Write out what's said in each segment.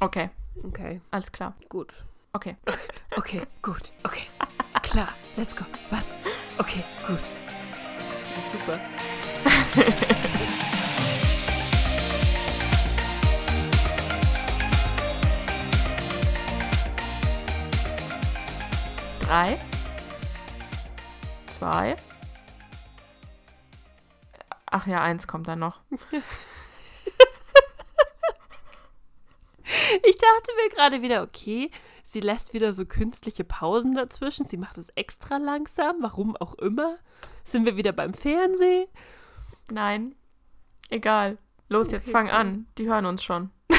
Okay, Okay, alles klar. gut. Okay. Okay, gut. Okay. Klar, let's go. Was? Okay, gut. Das ist super. Drei. Zwei. Ach ja, eins kommt dann noch. Ich dachte mir gerade wieder, okay, sie lässt wieder so künstliche Pausen dazwischen. Sie macht es extra langsam, warum auch immer. Sind wir wieder beim Fernsehen? Nein. Egal. Los, jetzt Okay, fang cool. an. Die hören uns schon.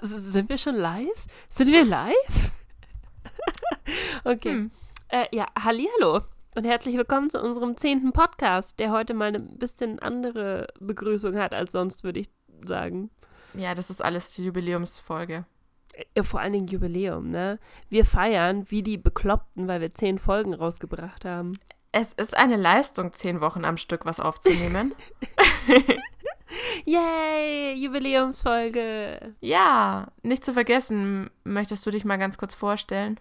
Also, sind wir schon live? Sind wir live? okay. Hm. Äh, ja, hallihallo und herzlich willkommen zu unserem zehnten Podcast, der heute mal eine bisschen andere Begrüßung hat als sonst, würde ich sagen. Ja, das ist alles die Jubiläumsfolge. Vor allen Dingen Jubiläum, ne? Wir feiern wie die Bekloppten, weil wir zehn Folgen rausgebracht haben. Es ist eine Leistung, zehn Wochen am Stück was aufzunehmen. Yay, Jubiläumsfolge. ja, nicht zu vergessen, möchtest du dich mal ganz kurz vorstellen?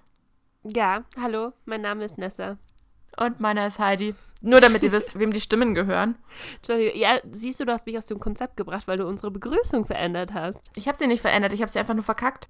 Ja, hallo, mein Name ist Nessa. Und meiner ist Heidi. Nur damit ihr wisst, wem die Stimmen gehören. Entschuldigung, ja, siehst du, du hast mich aus dem Konzept gebracht, weil du unsere Begrüßung verändert hast. Ich habe sie nicht verändert, ich habe sie einfach nur verkackt.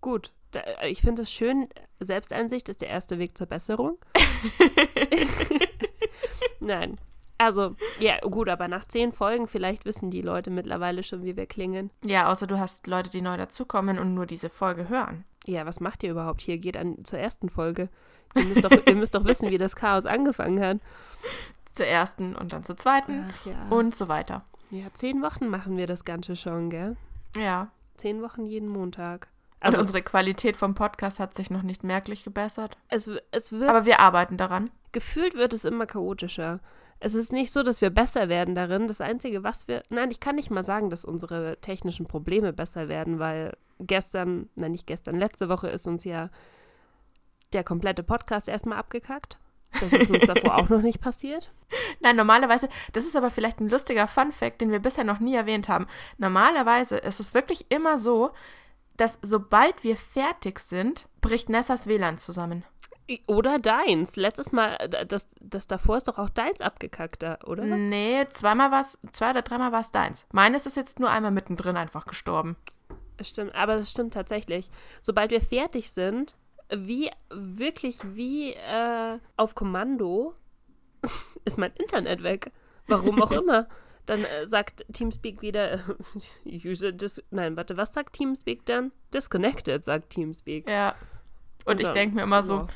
Gut, da, ich finde es schön, Selbsteinsicht ist der erste Weg zur Besserung. Nein. Also, ja, gut, aber nach zehn Folgen, vielleicht wissen die Leute mittlerweile schon, wie wir klingen. Ja, außer du hast Leute, die neu dazukommen und nur diese Folge hören. Ja, was macht ihr überhaupt hier? Geht an zur ersten Folge. Ihr müsst doch, ihr müsst doch wissen, wie das Chaos angefangen hat. Zur ersten und dann zur zweiten Ach ja. und so weiter. ja, zehn Wochen machen wir das Ganze schon, gell? Ja. Zehn Wochen jeden Montag. Also Also, unsere Qualität vom Podcast hat sich noch nicht merklich gebessert. es, es wird Aber wir arbeiten daran. gefühlt wird es immer chaotischer. Es ist nicht so, dass wir besser werden darin. Das Einzige, was wir. Nein, ich kann nicht mal sagen, dass unsere technischen Probleme besser werden, weil gestern, nein, nicht gestern, letzte Woche ist uns ja der komplette Podcast erstmal abgekackt. Das ist uns davor auch noch nicht passiert. Nein, normalerweise, das ist aber vielleicht ein lustiger Fun-Fact, den wir bisher noch nie erwähnt haben. Normalerweise ist es wirklich immer so, dass sobald wir fertig sind, bricht Nessas WLAN zusammen. Oder deins. Letztes Mal, äh, das, das davor ist doch auch deins abgekackt, da, oder? Nee, zweimal war es, zwei oder dreimal war es deins. Meines ist jetzt nur einmal mittendrin einfach gestorben. Stimmt, aber das stimmt tatsächlich. Sobald wir fertig sind, wie wirklich wie äh, auf Kommando ist mein Internet weg. Warum auch immer. Dann äh, sagt Teamspeak wieder, User dis Nein, warte, was sagt Teamspeak dann? Disconnected, sagt Teamspeak. Ja. Und ich dann- denke mir immer so, ja.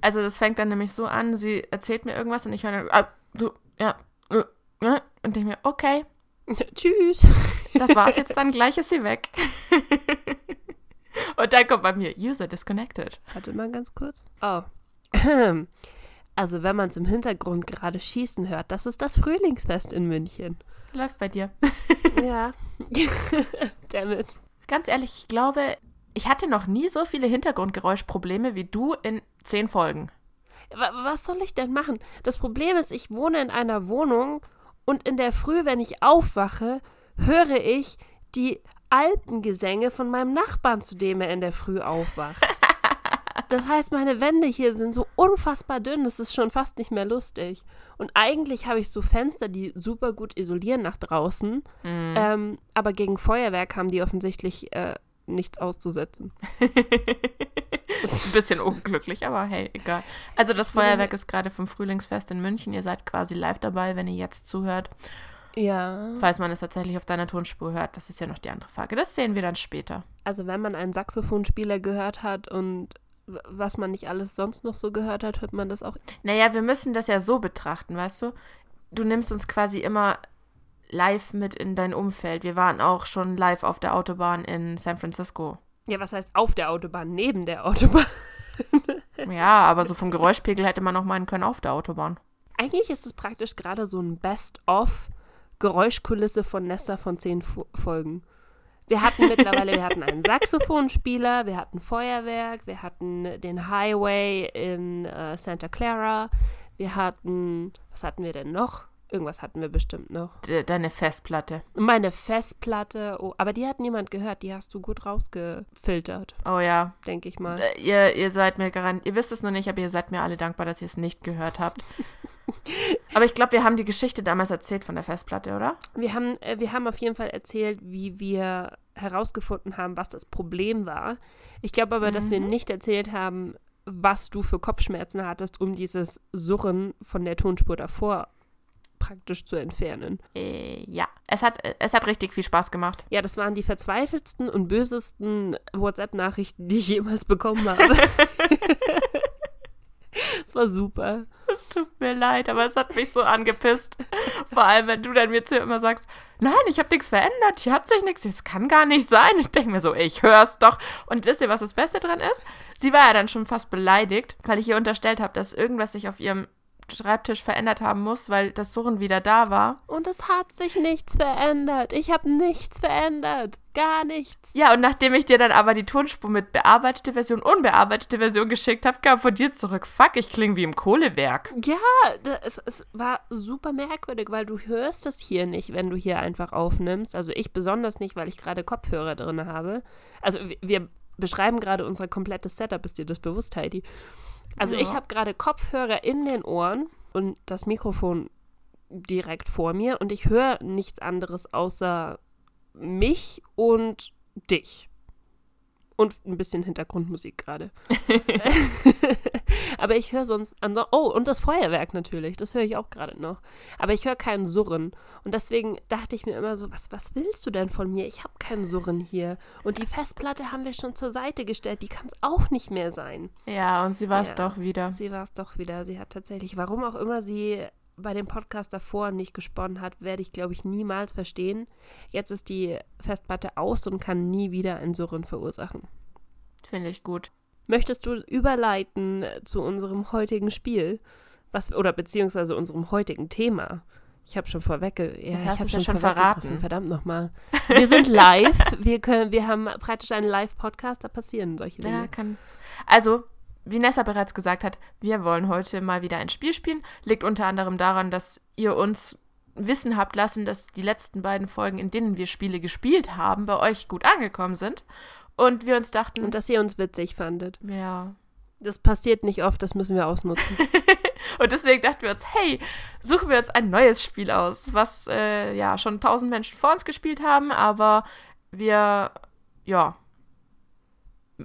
Also das fängt dann nämlich so an, sie erzählt mir irgendwas und ich höre dann, ah, du, ja, äh, äh, und denke mir, okay, Tschüss. das war's jetzt dann, gleich ist sie weg. und dann kommt bei mir, User disconnected. Warte mal ganz kurz. Oh. Also, wenn man es im Hintergrund gerade schießen hört, das ist das Frühlingsfest in München. Läuft bei dir. Ja. Damn it. Ganz ehrlich, ich glaube, ich hatte noch nie so viele Hintergrundgeräuschprobleme wie du in zehn Folgen. Wa- Was soll ich denn machen? Das Problem ist, ich wohne in einer Wohnung und in der Früh, wenn ich aufwache, höre ich die Alpengesänge von meinem Nachbarn, zu dem er in der Früh aufwacht. Das heißt, meine Wände hier sind so unfassbar dünn, es ist schon fast nicht mehr lustig. Und eigentlich habe ich so Fenster, die super gut isolieren nach draußen, ähm, aber gegen Feuerwerk haben die offensichtlich äh, nichts auszusetzen. ist ein bisschen unglücklich, aber hey, egal. Also das Feuerwerk ist gerade vom Frühlingsfest in München. Ihr seid quasi live dabei, wenn ihr jetzt zuhört. Ja. Falls man es tatsächlich auf deiner Tonspur hört, das ist ja noch die andere Frage. Das sehen wir dann später. Also wenn man einen Saxophonspieler gehört hat und was man nicht alles sonst noch so gehört hat, hört man das auch. Naja, wir müssen das ja so betrachten, weißt du? Du nimmst uns quasi immer live mit in dein Umfeld. Wir waren auch schon live auf der Autobahn in San Francisco. Ja, was heißt auf der Autobahn, neben der Autobahn? Ja, aber so vom Geräuschpegel hätte man auch meinen können auf der Autobahn. Eigentlich ist es praktisch gerade so ein Best-of Geräuschkulisse von Nessa von zehn Fo Folgen. Wir hatten mittlerweile, wir hatten einen Saxophonspieler, wir hatten Feuerwerk, wir hatten den Highway in äh, Santa Clara, wir hatten, was hatten wir denn noch? Irgendwas hatten wir bestimmt noch. De deine Festplatte. Meine Festplatte, oh, aber die hat niemand gehört. Die hast du gut rausgefiltert, Oh ja. denke ich mal. Ihr, ihr seid mir garant, ihr wisst es noch nicht, aber ihr seid mir alle dankbar, dass ihr es nicht gehört habt. aber ich glaube, wir haben die Geschichte damals erzählt von der Festplatte, oder? Wir haben, äh, wir haben auf jeden Fall erzählt, wie wir herausgefunden haben, was das Problem war. Ich glaube aber, dass wir nicht erzählt haben, was du für Kopfschmerzen hattest, um dieses Surren von der Tonspur davor praktisch zu entfernen. Äh, ja. Es hat, es hat richtig viel Spaß gemacht. Ja, das waren die verzweifeltsten und bösesten WhatsApp-Nachrichten, die ich jemals bekommen habe. Es war super. Es tut mir leid, aber es hat mich so angepisst. Vor allem, wenn du dann mir zu immer sagst, nein, ich habe nichts verändert, hier hat sich nichts, das kann gar nicht sein. Ich denke mir so, ich hör's doch. Und wisst ihr, was das Beste dran ist? Sie war ja dann schon fast beleidigt, weil ich ihr unterstellt habe, dass irgendwas sich auf ihrem Schreibtisch verändert haben muss, weil das Surren wieder da war. Und es hat sich nichts verändert. Ich habe nichts verändert. Gar nichts. Ja, und nachdem ich dir dann aber die Tonspur mit bearbeitete Version, unbearbeitete Version geschickt habe, kam von dir zurück, fuck, ich klinge wie im Kohlewerk. Ja, da- es, war super merkwürdig, weil du hörst es hier nicht, wenn du hier einfach aufnimmst. Also ich besonders nicht, weil ich gerade Kopfhörer drin habe. Also wir beschreiben gerade unser komplettes Setup. Ist dir das bewusst, Heidi? Also Ja. ich habe gerade Kopfhörer in den Ohren und das Mikrofon direkt vor mir und ich höre nichts anderes außer mich und dich. Und ein bisschen Hintergrundmusik gerade. Aber ich höre sonst. Oh, und das Feuerwerk natürlich. Das höre ich auch gerade noch. Aber ich höre keinen Surren. Und deswegen dachte ich mir immer so: was, was willst du denn von mir? Ich habe keinen Surren hier. Und die Festplatte haben wir schon zur Seite gestellt. Die kann es auch nicht mehr sein. Ja, und sie war es Ja. doch wieder. Sie war es doch wieder. Sie hat tatsächlich, warum auch immer sie bei dem Podcast davor nicht gesponnen hat, werde ich, glaube ich, niemals verstehen. Jetzt ist die Festplatte aus und kann nie wieder ein Surren verursachen. Finde ich gut. Möchtest du überleiten zu unserem heutigen Spiel? Was, oder beziehungsweise unserem heutigen Thema? Ich habe schon vorweg. Ja, ich hast hab du's ja schon vorweggegriffen. verraten. Verdammt nochmal. Wir sind live. wir, können, wir haben praktisch einen Live-Podcast. Da passieren solche Dinge. Ja, kann. Also, wie Nessa bereits gesagt hat, wir wollen heute mal wieder ein Spiel spielen. Liegt unter anderem daran, dass ihr uns wissen habt lassen, dass die letzten beiden Folgen, in denen wir Spiele gespielt haben, bei euch gut angekommen sind. Und wir uns dachten, Und dass ihr uns witzig fandet. ja. Das passiert nicht oft. Das müssen wir ausnutzen. Und deswegen dachten wir uns, hey, suchen wir uns ein neues Spiel aus, was äh, ja schon tausend Menschen vor uns gespielt haben, aber wir, ja,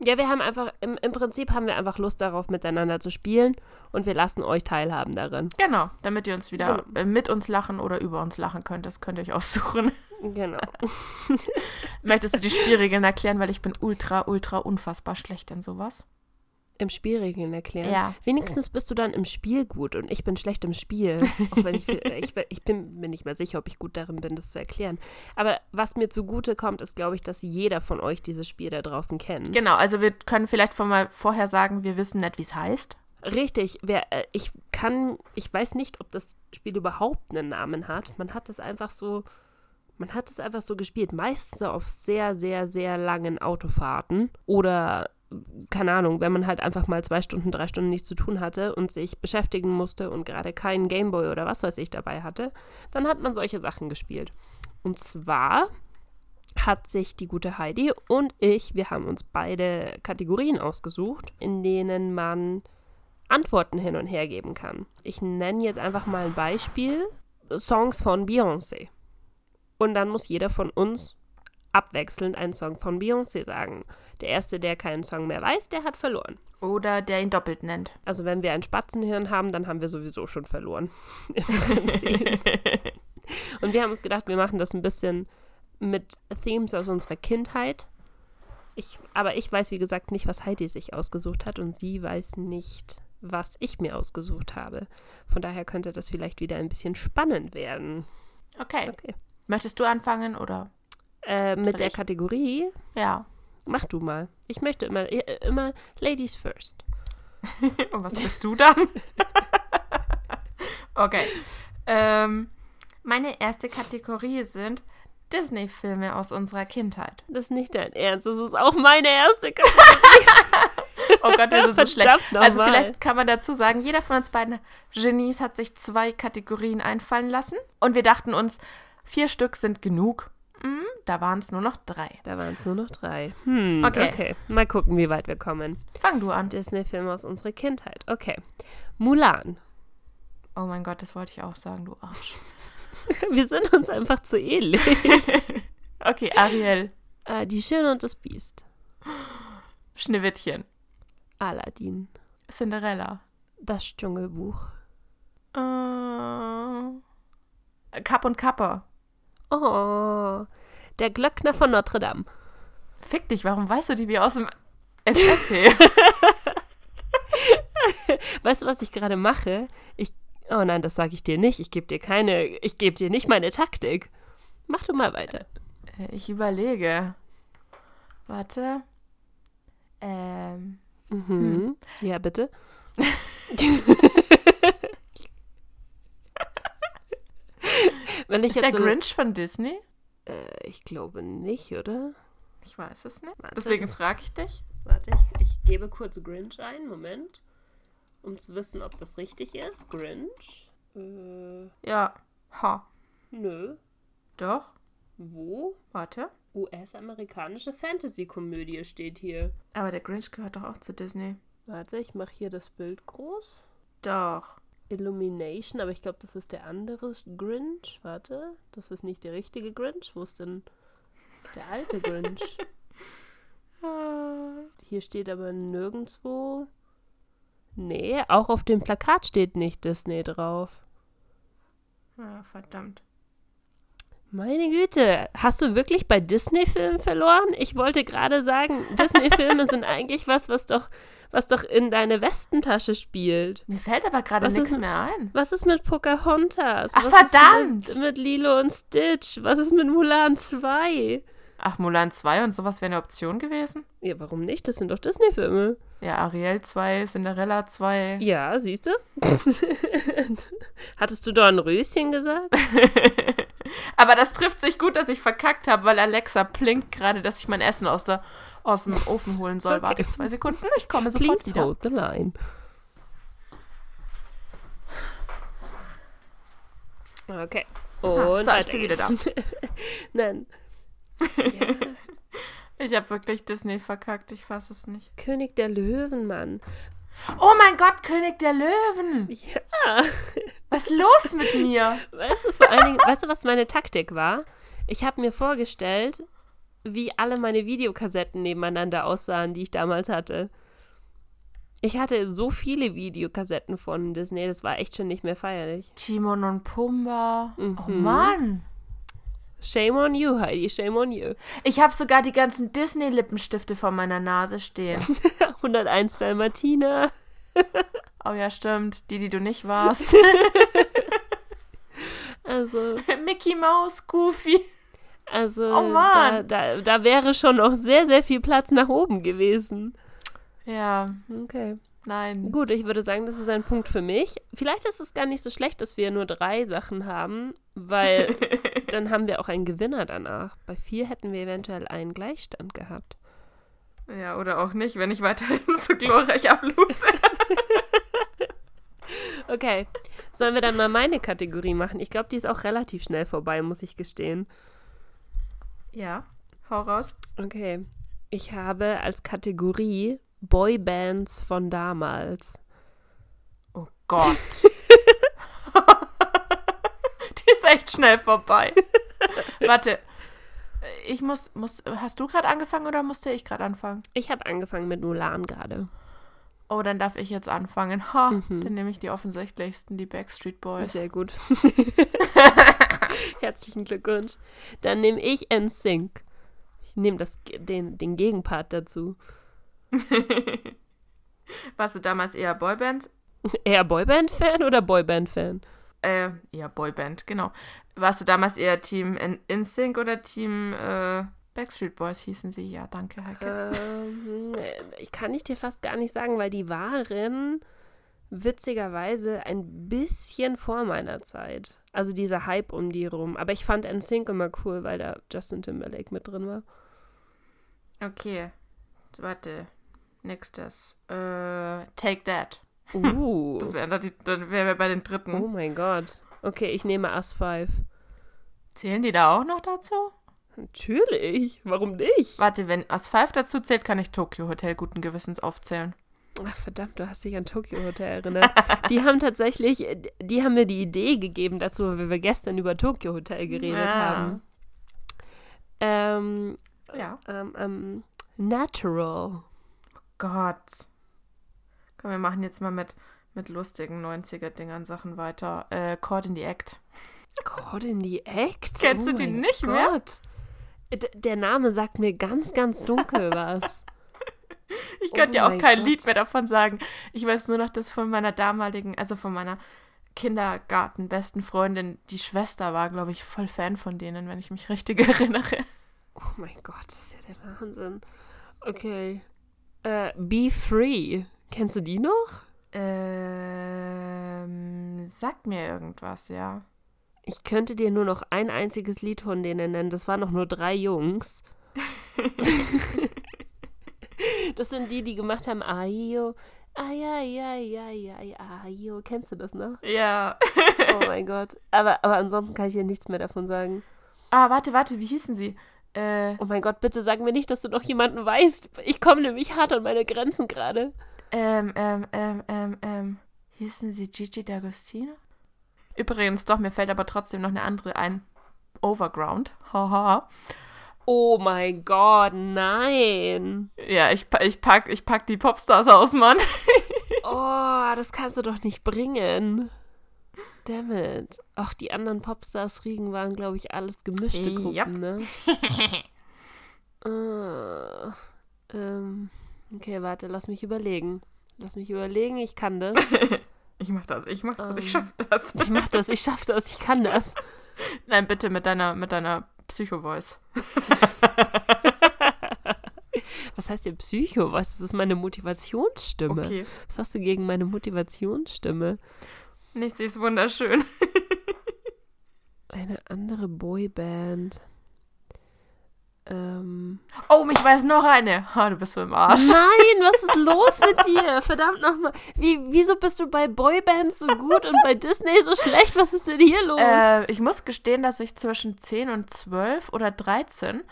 Ja, wir haben einfach, im, im Prinzip haben wir einfach Lust darauf, miteinander zu spielen und wir lassen euch teilhaben daran. genau, damit ihr uns wieder äh, mit uns lachen oder über uns lachen könnt, das könnt ihr euch aussuchen. Genau. Möchtest du die Spielregeln erklären, weil ich bin ultra, ultra unfassbar schlecht in sowas. Im Spielregeln erklären. Ja. Wenigstens bist du dann im Spiel gut und ich bin schlecht im Spiel. Auch wenn ich, ich, ich bin mir nicht mehr sicher, ob ich gut darin bin, das zu erklären. Aber was mir zugute kommt, ist, glaube ich, dass jeder von euch dieses Spiel da draußen kennt. Genau, also wir können vielleicht von mal vorher sagen, wir wissen nicht, wie es heißt. Richtig. Wer, äh, ich kann, ich weiß nicht, ob das Spiel überhaupt einen Namen hat. Man hat es einfach so, man hat es einfach so gespielt. Meistens auf sehr, sehr, sehr langen Autofahrten oder keine Ahnung, wenn man halt einfach mal zwei Stunden, drei Stunden nichts zu tun hatte und sich beschäftigen musste und gerade keinen Gameboy oder was weiß ich dabei hatte, dann hat man solche Sachen gespielt. Und zwar hat sich die gute Heidi und ich, wir haben uns beide Kategorien ausgesucht, in denen man Antworten hin und her geben kann. Ich nenne jetzt einfach mal ein Beispiel: Songs von Beyoncé. Und dann muss jeder von uns abwechselnd einen Song von Beyoncé sagen. Der Erste, der keinen Song mehr weiß, der hat verloren. Oder der ihn doppelt nennt. Also wenn wir ein Spatzenhirn haben, dann haben wir sowieso schon verloren. Im Prinzip. Und wir haben uns gedacht, wir machen das ein bisschen mit Themes aus unserer Kindheit. Ich, aber ich weiß, wie gesagt, nicht, was Heidi sich ausgesucht hat und sie weiß nicht, was ich mir ausgesucht habe. Von daher könnte das vielleicht wieder ein bisschen spannend werden. Okay. Okay. Möchtest du anfangen oder? Äh, mit der ich? Kategorie, Ja. mach du mal. Ich möchte immer, äh, immer Ladies first. Und was bist du dann? okay. Ähm, meine erste Kategorie sind Disney-Filme aus unserer Kindheit. Das ist nicht dein Ernst. Das ist auch meine erste Kategorie. Oh Gott, wir sind so schlecht. Also vielleicht kann man dazu sagen, jeder von uns beiden Genies hat sich zwei Kategorien einfallen lassen. Und wir dachten uns, vier Stück sind genug. Hm, da waren es nur noch drei. Da waren es nur noch drei. Hm, Okay. okay. Mal gucken, wie weit wir kommen. Fang du an. Disney-Filme aus unserer Kindheit. Okay. Mulan. Oh mein Gott, das wollte ich auch sagen, du Arsch. Wir sind uns einfach zu ähnlich. Okay, Ariel. äh, die Schöne und das Biest. Schneewittchen. Aladdin. Cinderella. Das Dschungelbuch. Äh, Kapp und Kapper. Oh. Der Glöckner von Notre Dame. Fick dich, warum weißt du die wie aus dem FFP? Weißt du, was ich gerade mache? Ich. Oh nein, das sage ich dir nicht. Ich gebe dir keine. Ich gebe dir nicht meine Taktik. Mach du mal weiter. Äh, ich überlege. Warte. Ähm. Mhm. Ja, bitte. Wenn ich Ist der jetzt so, Grinch von Disney? äh, ich glaube nicht, oder? Ich weiß es nicht. Warte. Deswegen frage ich dich. Warte, ich, ich gebe kurz Grinch ein, Moment. Um zu wissen, ob das richtig ist. Grinch. Äh, Ja. Ha. nö. Doch. Wo? Warte. US-amerikanische Fantasy-Komödie steht hier. Aber der Grinch gehört doch auch zu Disney. Warte, ich mache hier das Bild groß. Doch. Illumination, aber ich glaube, das ist der andere Grinch. Warte, das ist nicht der richtige Grinch. Wo ist denn der alte Grinch? Hier steht aber nirgendwo. Nee, auch auf dem Plakat steht nicht Disney drauf. Ah, verdammt. Meine Güte, hast du wirklich bei Disney-Filmen verloren? Ich wollte gerade sagen, Disney-Filme sind eigentlich was, was doch, was doch in deine Westentasche spielt. Mir fällt aber gerade nichts ist- mehr ein. Was ist mit Pocahontas? Ach, Was verdammt! Ist mit, mit Lilo und Stitch? Was ist mit Mulan 2? Ach, Mulan 2 und sowas wäre eine Option gewesen? Ja, warum nicht? Das sind doch Disney-Filme. Ja, Ariel 2, Cinderella 2. Ja, siehst du? Hattest du Dornröschen gesagt? Aber das trifft sich gut, dass ich verkackt habe, weil Alexa blinkt gerade, dass ich mein Essen aus, der, aus dem Ofen holen soll. Okay. Warte zwei Sekunden, ich komme sofort Please wieder. hold the line. Okay. Und Ah, so, ich bin wieder geht's. Nein. Ich habe wirklich Disney verkackt, ich fasse es nicht. König der Löwen, Mann. Oh mein Gott, König der Löwen! Ja. Was ist los mit mir? Weißt du, vor allen Dingen, weißt du, was meine Taktik war? Ich habe mir vorgestellt, wie alle meine Videokassetten nebeneinander aussahen, die ich damals hatte. Ich hatte so viele Videokassetten von Disney, das war echt schon nicht mehr feierlich. Timon und Pumba. Oh Mhm. Mann. Shame on you, Heidi, shame on you. Ich habe sogar die ganzen Disney-Lippenstifte vor meiner Nase stehen. 101 Dalmatiner. Oh ja, stimmt. Die, die du nicht warst. Also, Mickey Mouse, Goofy. Also Oh Mann. Da, da, da wäre schon noch sehr, sehr viel Platz nach oben gewesen. Ja, Okay. nein. Gut, ich würde sagen, das ist ein Punkt für mich. Vielleicht ist es gar nicht so schlecht, dass wir nur drei Sachen haben, weil dann haben wir auch einen Gewinner danach. Bei vier hätten wir eventuell einen Gleichstand gehabt. Ja, oder auch nicht, wenn ich weiterhin so glorreich abluse. Okay, sollen wir dann mal meine Kategorie machen? Ich glaube, die ist auch relativ schnell vorbei, muss ich gestehen. Ja, hau raus. Okay, ich habe als Kategorie Boybands von damals. Oh Gott. Die ist echt schnell vorbei. Warte. Ich muss, muss, hast du gerade angefangen oder musste ich gerade anfangen? Ich habe angefangen mit Mulan gerade. Oh, dann darf ich jetzt anfangen. Ha, Mhm. dann nehme ich die offensichtlichsten, die Backstreet Boys. Sehr gut. Herzlichen Glückwunsch. Dann nehme ich NSYNC. Ich nehme das, den, den Gegenpart dazu. Warst du damals eher Boyband? Eher Boyband-Fan oder Boyband-Fan? Äh, ja, Boyband, genau. Warst du damals eher Team In- InSync oder Team äh, Backstreet Boys hießen sie? Ja, danke, Heike. Ähm, ich kann ich dir fast gar nicht sagen, weil die waren witzigerweise ein bisschen vor meiner Zeit. Also dieser Hype um die rum. Aber ich fand NSYNC immer cool, weil da Justin Timberlake mit drin war. Okay. Warte. Nächstes. Äh, Take That. Uh. Das wär, dann dann wären wir bei den dritten. oh mein Gott. Okay, ich nehme Us 5. Zählen die da auch noch dazu? Natürlich. Warum nicht? Warte, wenn As 5 dazu zählt, kann ich Tokyo Hotel guten Gewissens aufzählen. Ach verdammt, du hast dich an Tokyo Hotel erinnert. die haben tatsächlich, die haben mir die Idee gegeben dazu, weil wir gestern über Tokyo Hotel geredet Ja. haben. Ähm, Ja. ähm, ähm, Natural. Gott. Komm, wir machen jetzt mal mit, mit lustigen 90er-Dingern Sachen weiter. Äh, Caught in the Act. Caught in the Act? Kennst du die mein nicht mehr? Gott. D der Name sagt mir ganz, ganz dunkel was. Ich Oh könnte ja auch kein Gott. Lied mehr davon sagen. Ich weiß nur noch, dass von meiner damaligen, also von meiner Kindergarten-besten Freundin, die Schwester war, glaube ich, voll Fan von denen, wenn ich mich richtig erinnere. Oh mein Gott, das ist ja der Wahnsinn. Okay. Äh, Be Free. Kennst du die noch? Ähm, sagt mir irgendwas, ja. Ich könnte dir nur noch ein einziges Lied von denen nennen. Das waren noch nur drei Jungs. das sind die, die gemacht haben Aio, ai, ai, ai, ai, ai, Aio. Kennst du das noch? Ja. Oh mein Gott. Aber, aber ansonsten kann ich dir nichts mehr davon sagen. Ah, warte, warte, wie hießen sie? Äh, Oh mein Gott, bitte sag mir nicht, dass du noch jemanden weißt. Ich komme nämlich hart an meine Grenzen gerade. ähm, ähm, ähm, ähm, ähm, hießen sie Gigi D'Agostino? Übrigens, doch, mir fällt aber trotzdem noch eine andere ein. Overground. Haha. Oh mein Gott, nein. ja, ich, ich, pack, ich pack die Popstars aus, Mann. Oh, das kannst du doch nicht bringen. Damn it. Ach, die anderen Popstars Riegen waren, glaube ich, alles gemischte Gruppen, Yep. ne? Ah, ähm, okay, warte, lass mich überlegen. Lass mich überlegen, ich kann das. Ich mach das, ich mach das, ich Ähm. schaff das. Ich mach das, ich schaff das, ich kann das. Nein, bitte mit deiner, mit deiner Psycho-Voice. Was heißt denn Psycho? Was? Das ist meine Motivationsstimme. Okay. Was hast du gegen meine Motivationsstimme? Nicht, sie ist wunderschön. Eine andere Boyband. Ähm. Oh, ich weiß noch eine. Ha, du bist so im Arsch. Nein, was ist los mit dir? Verdammt nochmal. Wie, wieso bist du bei Boybands so gut und bei Disney so schlecht? Was ist denn hier los? Äh, ich muss gestehen, dass ich zwischen 10 und 12 oder 13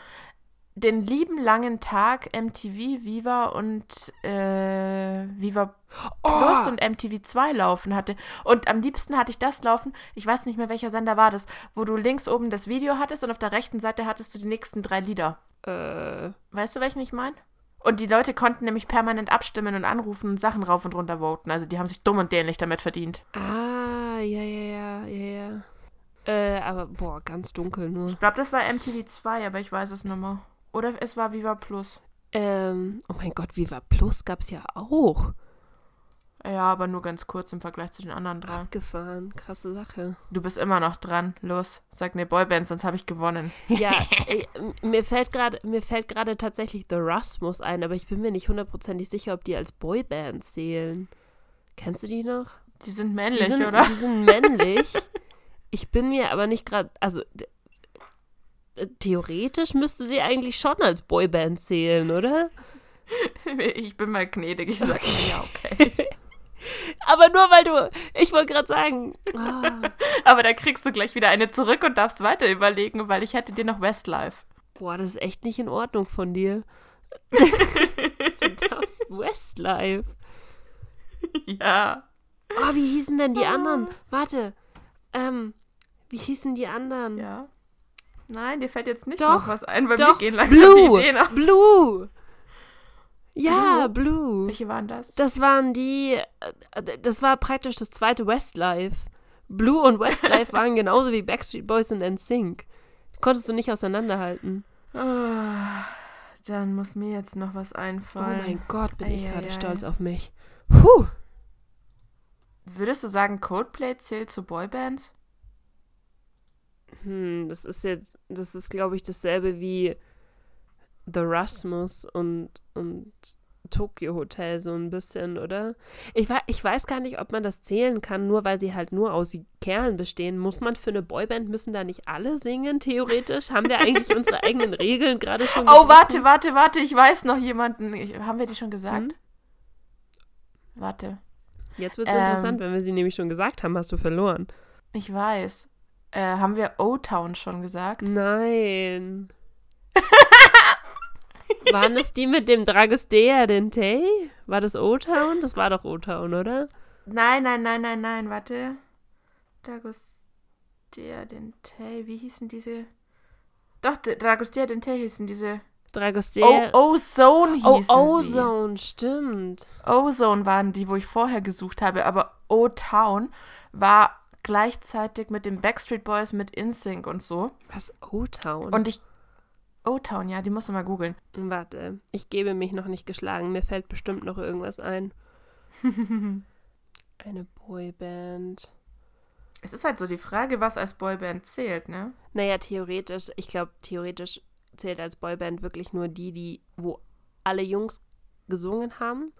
den lieben langen Tag MTV, Viva und äh, Viva Plus Oh. und MTV 2 laufen hatte. Und am liebsten hatte ich das laufen, ich weiß nicht mehr, welcher Sender war das, wo du links oben das Video hattest und auf der rechten Seite hattest du die nächsten drei Lieder. äh, Weißt du, welchen ich meine? Und die Leute konnten nämlich permanent abstimmen und anrufen und Sachen rauf und runter voten. Also die haben sich dumm und dämlich damit verdient. ah, ja, ja, ja, ja, ja. Äh, aber, boah, ganz dunkel nur. Ich glaube, das war MTV 2, aber ich weiß es nicht mehr. Oder es war Viva Plus. Ähm, oh mein Gott, Viva Plus gab's ja auch. Ja, aber nur ganz kurz im Vergleich zu den anderen drei. Abgefahren, krasse Sache. Du bist immer noch dran. Los, sag eine Boyband, sonst habe ich gewonnen. Ja, m- mir fällt gerade mir fällt gerade tatsächlich The Rasmus ein, aber ich bin mir nicht hundertprozentig sicher, ob die als Boyband zählen. Kennst du die noch? Die sind Die männlich, sind, oder? Die sind männlich. Ich bin mir aber nicht gerade, also äh, theoretisch müsste sie eigentlich schon als Boyband zählen, oder? Ich bin mal gnädig. Ich sag mir, ja, okay. Aber nur weil du, ich wollte gerade sagen, ah, Aber da kriegst du gleich wieder eine zurück und darfst weiter überlegen, weil ich hätte dir noch Westlife. boah, das ist echt nicht in Ordnung von dir. Verdammt, Westlife. Ja. Oh, wie hießen denn die Ah. anderen? Warte, ähm, wie hießen die anderen? Ja. Nein, dir fällt jetzt nicht Doch, noch was ein, weil Doch, mir gehen langsam Blue, die Ideen aus. Blue. Ja, Blue. Welche waren das? Das waren die, äh, das war praktisch das zweite Westlife. Blue und Westlife waren genauso wie Backstreet Boys und NSYNC. Konntest du nicht auseinanderhalten. Ah, dann muss mir jetzt noch was Oh einfallen. mein Gott, bin ich Ei, ei, gerade ei. stolz auf mich. Puh. Würdest du sagen, Coldplay zählt zu Boybands? Hm, das ist jetzt, das ist, glaube ich, dasselbe wie The Rasmus und, und Tokyo Hotel so ein bisschen, oder? Ich, ich weiß gar nicht, ob man das zählen kann, nur weil sie halt nur aus Kerlen bestehen. Muss man für eine Boyband, müssen da nicht alle singen, theoretisch? Haben wir eigentlich unsere eigenen Regeln gerade schon Oh, gebrochen? warte, warte, warte, ich weiß noch jemanden. Ich, haben wir die schon gesagt? Hm? Warte. Jetzt wird es Ähm. interessant, wenn wir sie nämlich schon gesagt haben, hast du verloren. Ich weiß. Äh, haben wir O-Town schon gesagt? Nein. Waren es die mit dem Dragostea Dente? War das O-Town? Das war doch O-Town, oder? Nein, nein, nein, nein, nein, warte. Dragostea Dente, wie hießen diese? Doch, Dragostea Dente hießen diese. Dragostea. O- Ozone Oh, hießen sie. Ozone, stimmt. Ozone waren die, wo ich vorher gesucht habe, aber O-Town war gleichzeitig mit den Backstreet Boys, mit InSync und so. Was? O-Town? Und ich. O-Town, ja, die muss man mal googeln. Warte, ich gebe mich noch nicht geschlagen. Mir fällt bestimmt noch irgendwas ein. Eine Boyband. Es ist halt so die Frage, was als Boyband zählt, ne? Naja, theoretisch, ich glaube, theoretisch zählt als Boyband wirklich nur die, die, wo alle Jungs gesungen haben.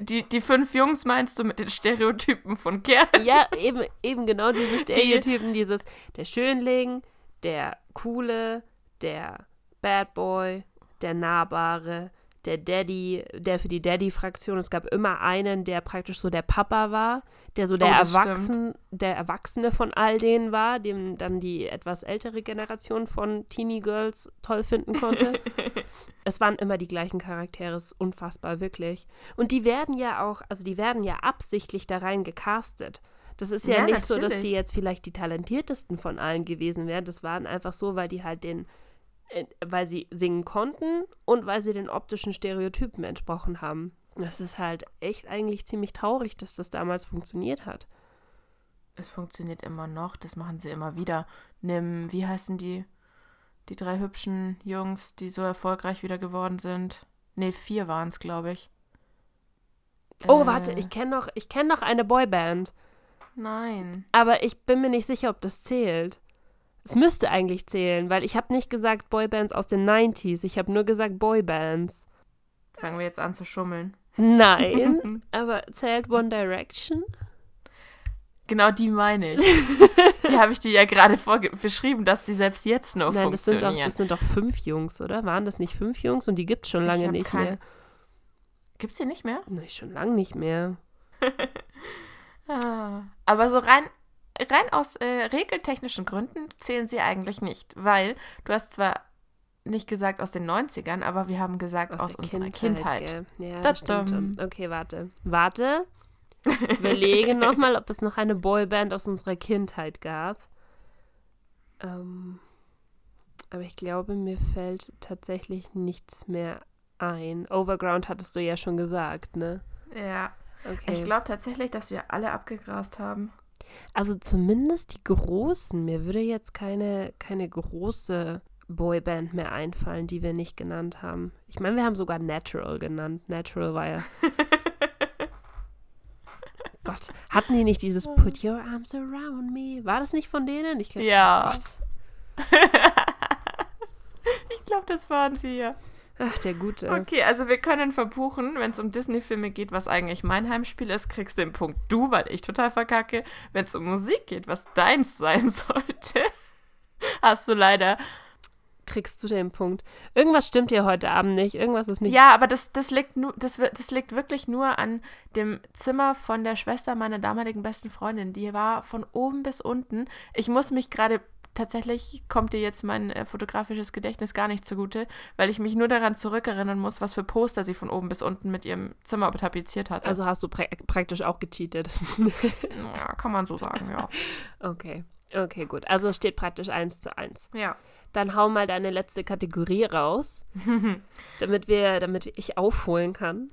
Die, die fünf Jungs meinst du mit den Stereotypen von Kerlen? Ja, eben, eben genau diese Stereotypen, dieses der Schönling, der Coole, der Bad Boy, der Nahbare, der Daddy, der für die Daddy-Fraktion. Es gab immer einen, der praktisch so der Papa war, der so der, Oh, Erwachsen, der Erwachsene von all denen war, dem dann die etwas ältere Generation von Teenie Girls toll finden konnte. es waren immer die gleichen Charaktere, es ist unfassbar, wirklich. Und die werden ja auch, also die werden ja absichtlich da rein gecastet. Das ist ja, Ja, nicht so, dass die natürlich. jetzt vielleicht die talentiertesten von allen gewesen wären. Das waren einfach so, weil die halt den, weil sie singen konnten und weil sie den optischen Stereotypen entsprochen haben. Das ist halt echt eigentlich ziemlich traurig, dass das damals funktioniert hat. Es funktioniert immer noch, das machen sie immer wieder. Nimm, wie heißen die? Die drei hübschen Jungs, die so erfolgreich wieder geworden sind. Ne, vier waren es, glaube ich. Oh, Äh, warte, ich kenne noch, ich kenn noch eine Boyband, Nein. aber ich bin mir nicht sicher, ob das zählt. Es müsste eigentlich zählen, weil ich habe nicht gesagt Boybands aus den 90s, ich habe nur gesagt Boybands. Fangen wir jetzt an zu schummeln. Nein, aber zählt One Direction? Genau die meine ich. die habe ich dir ja gerade beschrieben, dass die selbst jetzt noch Nein, das sind, doch, funktionieren. das sind doch fünf Jungs, oder? Waren das nicht fünf Jungs? Und die gibt's schon Ich lange nicht kein- mehr. Gibt's die nicht mehr? Nee, schon lange nicht mehr. Ah. Aber so rein, rein aus äh, regeltechnischen Gründen zählen sie eigentlich nicht, weil du hast zwar nicht gesagt aus den 90ern, aber wir haben gesagt aus, der unserer Kindheit. gell? Ja, Da- das stimmt. Okay, warte. Warte. Ich überlege nochmal, ob es noch eine Boyband aus unserer Kindheit gab. Ähm, aber ich glaube, mir fällt tatsächlich nichts mehr ein. Overground hattest du ja schon gesagt, ne? Ja. Okay. Ich glaube tatsächlich, dass wir alle abgegrast haben. Also zumindest die großen. Mir würde jetzt keine, keine große Boyband mehr einfallen, die wir nicht genannt haben. Ich meine, wir haben sogar Natural genannt. Natural war ja. Gott, hatten die nicht dieses Put your arms around me? War das nicht von denen? Ich glaube, Ja. Gott. Ich glaube, das waren sie ja. Ach, der Gute. Okay, also wir können verbuchen, wenn es um Disney-Filme geht, was eigentlich mein Heimspiel ist, kriegst du den Punkt du, weil ich total verkacke. Wenn es um Musik geht, was deins sein sollte, hast du leider. Kriegst du den Punkt. Irgendwas stimmt hier heute Abend nicht. Irgendwas ist nicht. Ja, aber das, das, liegt nur, das, das liegt wirklich nur an dem Zimmer von der Schwester meiner damaligen besten Freundin. Die war von oben bis unten. Ich muss mich gerade. Tatsächlich kommt dir jetzt mein äh, fotografisches Gedächtnis gar nicht zugute, weil ich mich nur daran zurückerinnern muss, was für Poster sie von oben bis unten mit ihrem Zimmer tapeziert hatte. Also hast du pra praktisch auch gecheatet. Ja, kann man so sagen, ja. Okay. Okay, gut. Also es steht praktisch eins zu eins. Ja. Dann hau mal deine letzte Kategorie raus, damit wir, damit ich aufholen kann.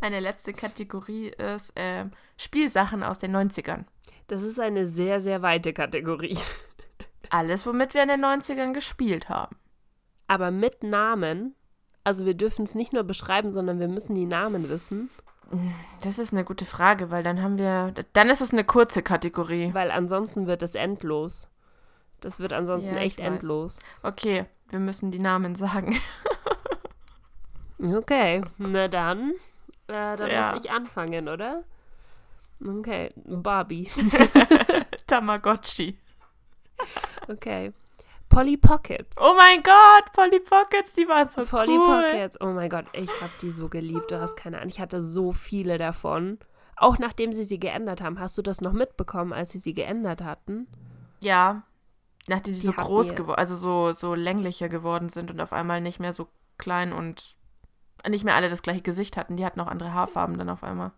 Meine letzte Kategorie ist ähm, Spielsachen aus den 90ern. Das ist eine sehr, sehr weite Kategorie. Alles, womit wir in den 90ern gespielt haben. Aber mit Namen. Also wir dürfen es nicht nur beschreiben, sondern wir müssen die Namen wissen, Das ist eine gute Frage, weil dann haben wir. Dann ist es eine kurze Kategorie. weil ansonsten wird es endlos. Das wird ansonsten Ja, echt endlos. Okay, wir müssen die Namen sagen. Okay, na dann. Äh, dann Ja. muss ich anfangen, oder? Okay, Barbie. Tamagotchi. Okay. Polly Pockets. Oh mein Gott, Polly Pockets, die waren so Polly cool. Pockets. Oh mein Gott, ich habe die so geliebt. Du hast keine Ahnung. Ich hatte so viele davon. Auch nachdem sie sie geändert haben. Hast du das noch mitbekommen, als sie sie geändert hatten? Ja, nachdem die, Die so groß geworden, also so, so länglicher geworden sind und auf einmal nicht mehr so klein und nicht mehr alle das gleiche Gesicht hatten. Die hatten auch andere Haarfarben dann auf einmal.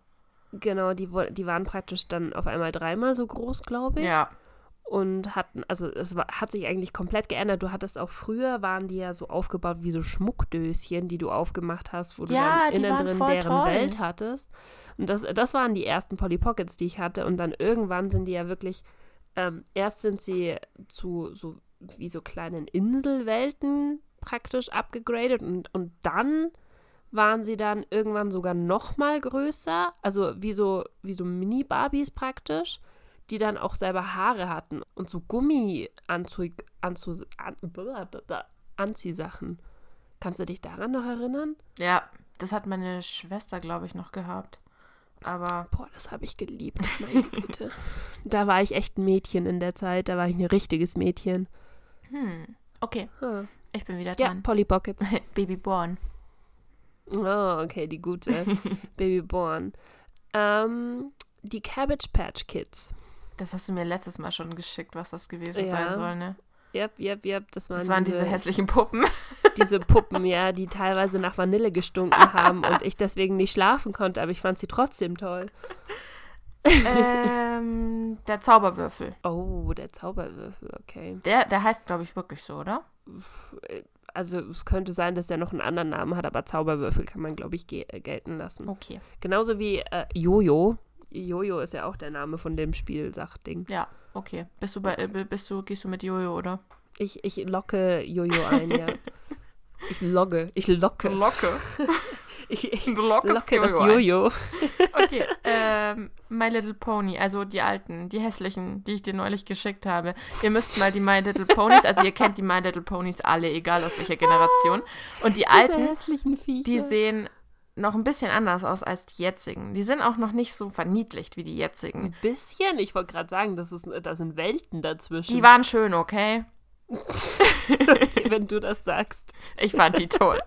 Genau, die, die waren praktisch dann auf einmal dreimal so groß, glaube ich. Ja, Und hatten, also es war, hat sich eigentlich komplett geändert. Du hattest auch früher, waren die ja so aufgebaut wie so Schmuckdöschen, die du aufgemacht hast, wo du Ja, dann die innen drin deren toll. Welt hattest. Und das, das waren die ersten Polly Pockets, die ich hatte. Und dann irgendwann sind die ja wirklich, ähm, erst sind sie zu so wie so kleinen Inselwelten praktisch abgegradet und, und dann waren sie dann irgendwann sogar noch mal größer, also wie so, wie so Mini-Barbies praktisch, die dann auch selber Haare hatten und so Gummi-Anzug, Anzu, an, Anziehsachen. Kannst du dich daran noch erinnern? ja, das hat meine Schwester, glaube ich, noch gehabt. Aber Boah, das habe ich geliebt, meine Güte. Da war ich echt ein Mädchen in der Zeit, da war ich ein richtiges Mädchen. hm, okay, Ah. ich bin wieder Ja, dran. Polly Pockets. Baby Born. Oh, okay, die gute. Baby Born. Ähm, die Cabbage Patch Kids. Das hast du mir letztes Mal schon geschickt, was das gewesen Ja. sein soll, ne? Yep, yep, yep. Das waren, Das waren diese, hässlichen Puppen. diese Puppen, ja, die teilweise nach Vanille gestunken haben und ich deswegen nicht schlafen konnte, aber ich fand sie trotzdem toll. ähm, der Zauberwürfel. Oh, der Zauberwürfel, okay. Der, der heißt, glaube ich, wirklich so, oder? Also es könnte sein, dass der noch einen anderen Namen hat, aber Zauberwürfel kann man, glaube ich, ge gelten lassen. Okay. Genauso wie äh, Jojo. Jojo ist ja auch der Name von dem Spielsachding. Ja, okay. Bist du bei, äh, bist du, gehst du mit Jojo, oder? Ich, ich locke Jojo ein, ja. Ich logge, ich locke. Locke. Ich, ich locke das ein. Jojo. Okay. ähm, My Little Pony, also die alten, die hässlichen, die ich dir neulich geschickt habe. Ihr müsst mal die My Little Ponys, also ihr kennt die My Little Ponys alle, egal aus welcher Generation. Und die Diese alten, die sehen noch ein bisschen anders aus als die jetzigen. Die sind auch noch nicht so verniedlicht wie die jetzigen. Ein bisschen? Ich wollte gerade sagen, das, ist, das sind Welten dazwischen. Die waren schön, okay? wenn du das sagst. Ich fand die toll.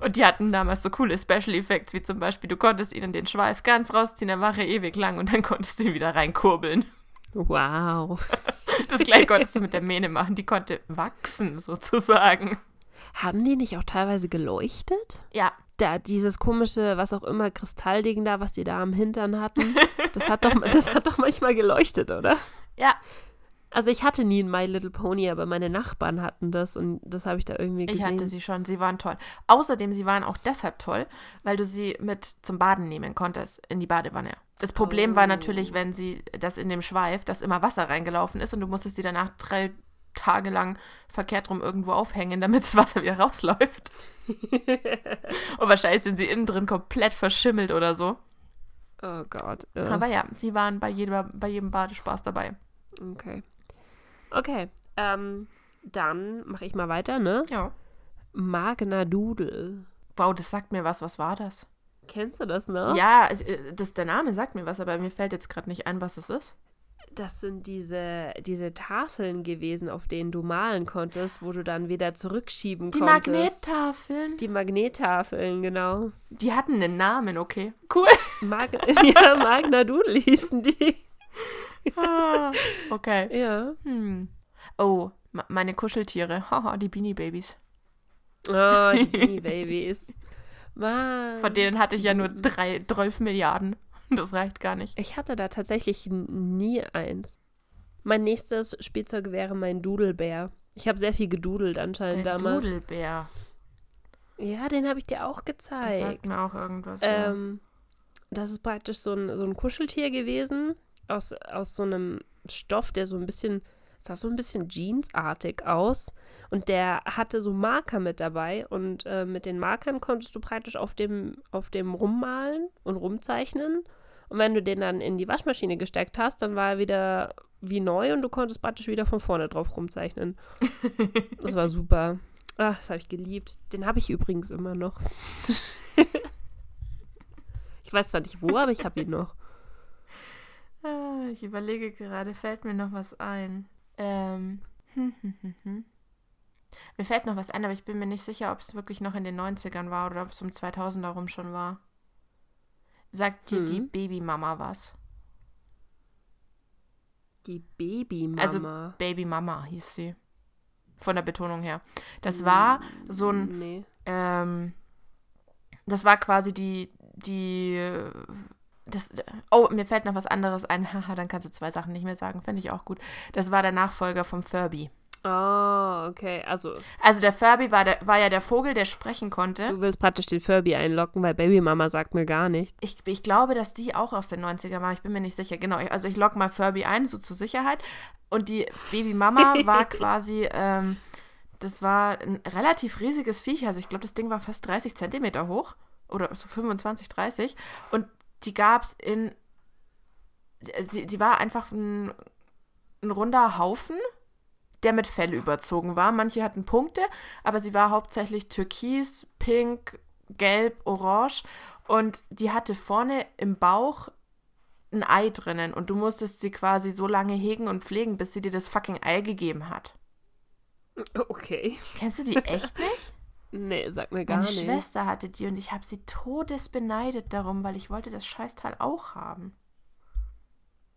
Und die hatten damals so coole Special Effects, wie zum Beispiel, du konntest ihnen den Schweif ganz rausziehen, der war er ewig lang und dann konntest du ihn wieder reinkurbeln. Wow. Das gleiche konntest du mit der Mähne machen, die konnte wachsen sozusagen. Haben die nicht auch teilweise geleuchtet? Ja, Da, dieses komische, was auch immer, Kristallding da, was die da am Hintern hatten, das hat doch, das hat doch manchmal geleuchtet, oder? ja, Also ich hatte nie ein My Little Pony, aber meine Nachbarn hatten das und das habe ich da irgendwie ich gesehen. hatte sie schon, sie waren toll. Außerdem, sie waren auch deshalb toll, weil du sie mit zum Baden nehmen konntest, in die Badewanne. Das Problem war Oh. natürlich, wenn sie das in dem Schweif, dass immer Wasser reingelaufen ist und du musstest sie danach drei Tage lang verkehrt rum irgendwo aufhängen, damit das Wasser wieder rausläuft. und wahrscheinlich sind sie innen drin komplett verschimmelt oder so. Oh Gott. Ja. Aber ja, sie waren bei, jeder, bei jedem Badespaß dabei. Okay. Okay. Ähm, dann mache ich mal weiter, ne? Ja. Magna Doodle. Wow, das sagt mir was. Was war das? Kennst du das noch? Ja, es, äh, das, der Name sagt mir was, aber mir fällt jetzt gerade nicht ein, was es ist. Das sind diese, diese Tafeln gewesen, auf denen du malen konntest, wo du dann wieder zurückschieben Die konntest. Magnettafeln. Die Magnettafeln, genau. Die hatten einen Namen, okay. Cool. Mag ja, Magna Doodle hießen die. okay. Ja. Hm. Oh, meine Kuscheltiere. Haha, die Beanie Babies. Oh, die Beanie Babies. Mann. Von denen hatte ich ja nur drei, 12 Milliarden. Das reicht gar nicht. Ich hatte da tatsächlich nie eins. Mein nächstes Spielzeug wäre mein Doodlebär. Ich habe sehr viel gedudelt anscheinend Der damals. Dudelbär. Ja, den habe ich dir auch Das sagt gezeigt. mir auch irgendwas. ja. Ähm, das ist praktisch so ein, so ein Kuscheltier gewesen aus, aus so einem Stoff, der so ein bisschen, sah so ein bisschen jeansartig aus. Und der hatte so Marker mit dabei. Und äh, mit den Markern konntest du praktisch auf dem, auf dem rummalen und rumzeichnen. Und wenn du den dann in die Waschmaschine gesteckt hast, dann war er wieder wie neu und du konntest praktisch wieder von vorne drauf rumzeichnen. Das war super. Ach, das habe ich geliebt. Den habe ich übrigens immer noch. ich weiß zwar nicht wo, aber ich habe ihn noch. Ah, ich überlege gerade, fällt mir noch was ein. Ähm. hm, hm, hm. Mir fällt noch was ein, aber ich bin mir nicht sicher, ob es wirklich noch in den 90ern war oder ob es um 2000 herum schon war. Sagt dir die Hm. Babymama was? Die Babymama. Also Babymama hieß sie. Von der Betonung her. Das war so ein, Nee. ähm, das war quasi die, die, das, oh, mir fällt noch was anderes ein. Haha, dann kannst du zwei Sachen nicht mehr sagen. Finde ich auch gut. Das war der Nachfolger vom Furby. Oh, okay. Also, Also der Furby war, der, war ja der Vogel, der sprechen konnte. du willst praktisch den Furby einlocken, weil Babymama sagt mir gar nicht. Ich, ich glaube, dass die auch aus den 90ern war. Ich bin mir nicht sicher. Genau, also ich logge mal Furby ein, so zur Sicherheit. Und die Babymama war quasi, ähm, das war ein relativ riesiges Viech. Also ich glaube, das Ding war fast 30 Zentimeter hoch. Oder so 25, 30. Und die gab es in, sie, die war einfach ein, ein runder Haufen, der mit Fell überzogen war. Manche hatten Punkte, aber sie war hauptsächlich türkis, pink, gelb, orange. Und die hatte vorne im Bauch ein Ei drinnen. Und du musstest sie quasi so lange hegen und pflegen, bis sie dir das fucking Ei gegeben hat. Okay. Kennst du die echt nicht? Nee, sag mir gar Meine nicht. Schwester hatte die und ich habe sie todesbeneidet darum, weil ich wollte das Scheißteil auch haben.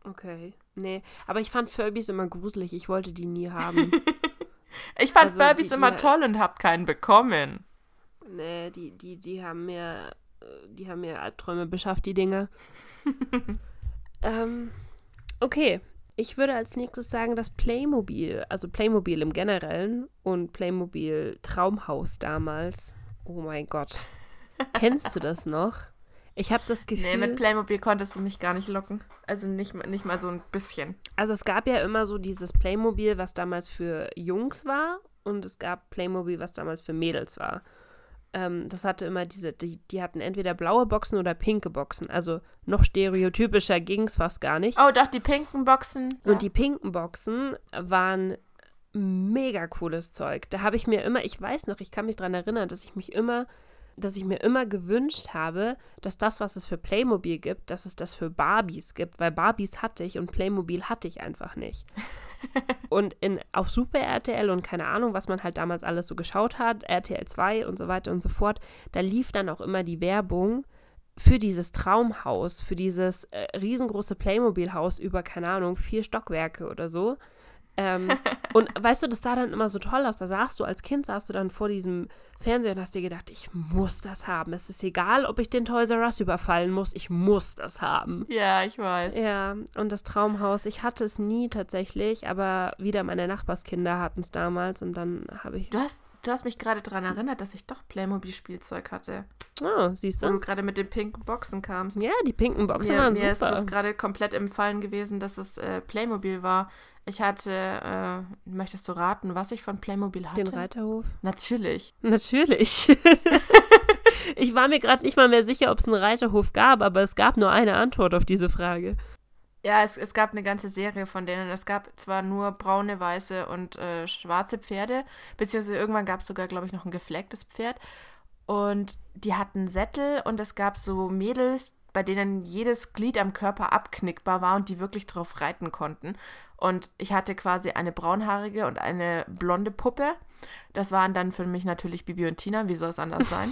Okay. Nee, aber ich fand Furbys immer gruselig. Ich wollte die nie haben. Ich fand Also Furbys die- immer die- toll und hab keinen bekommen. nee, die, die, die haben mir, äh, die haben mir Albträume beschafft, die Dinge. ähm, okay. Ich würde als nächstes sagen, dass Playmobil, also Playmobil im Generellen und Playmobil Traumhaus damals. Oh mein Gott. Kennst du das noch? Ich habe das Gefühl. Nee, mit Playmobil konntest du mich gar nicht locken. Also nicht, mal- nicht mal so ein bisschen. Also es gab ja immer so dieses Playmobil, was damals für Jungs war und es gab Playmobil, was damals für Mädels war. Ähm, das hatte immer diese, die, die hatten entweder blaue Boxen oder pinke Boxen. Also noch stereotypischer ging es fast gar nicht. Oh, doch, die pinken Boxen. Und die pinken Boxen waren mega cooles Zeug. Da habe ich mir immer, ich weiß noch, ich kann mich daran erinnern, dass ich mich immer, dass ich mir immer gewünscht habe, dass das, was es für Playmobil gibt, dass es das für Barbies gibt, weil Barbies hatte ich und Playmobil hatte ich einfach nicht. und in, auf Super RTL und keine Ahnung, was man halt damals alles so geschaut hat, RTL 2 und so weiter und so fort, da lief dann auch immer die Werbung für dieses Traumhaus, für dieses äh, riesengroße Playmobil-Haus über, keine Ahnung, vier Stockwerke oder so. Ähm, und weißt du, das sah dann immer so toll aus. Da saßt du als Kind, saßt du dann vor diesem Fernseher und hast dir gedacht, ich muss das haben. Es ist egal, ob ich den Toys R Us überfallen muss, ich muss das haben. Ja, ich weiß. Ja, und das Traumhaus, ich hatte es nie tatsächlich, aber wieder meine Nachbarskinder hatten es damals und dann habe ich. Du hast, du hast mich gerade daran erinnert, dass ich doch Playmobil-Spielzeug hatte. Oh, siehst Wo du du? gerade mit den pinken Boxen kamst. Ja, die pinken Boxen Mir, waren mir ist super. bloß gerade komplett im Fallen gewesen, dass es äh, Playmobil war. Ich hatte, äh, möchtest du raten, was ich von Playmobil hatte? Den Reiterhof? Natürlich. Natürlich. ich war mir gerade nicht mal mehr sicher, ob es einen Reiterhof gab, aber es gab nur eine Antwort auf diese Frage. Ja, es, es gab eine ganze Serie von denen. Es gab zwar nur braune, weiße und äh, schwarze Pferde, beziehungsweise irgendwann gab es sogar, glaube ich, noch ein geflecktes Pferd. Und die hatten Sättel und es gab so Mädels, bei denen jedes Glied am Körper abknickbar war und die wirklich drauf reiten konnten. Und ich hatte quasi eine braunhaarige und eine blonde Puppe. Das waren dann für mich natürlich Bibi und Tina. Wie soll es anders sein?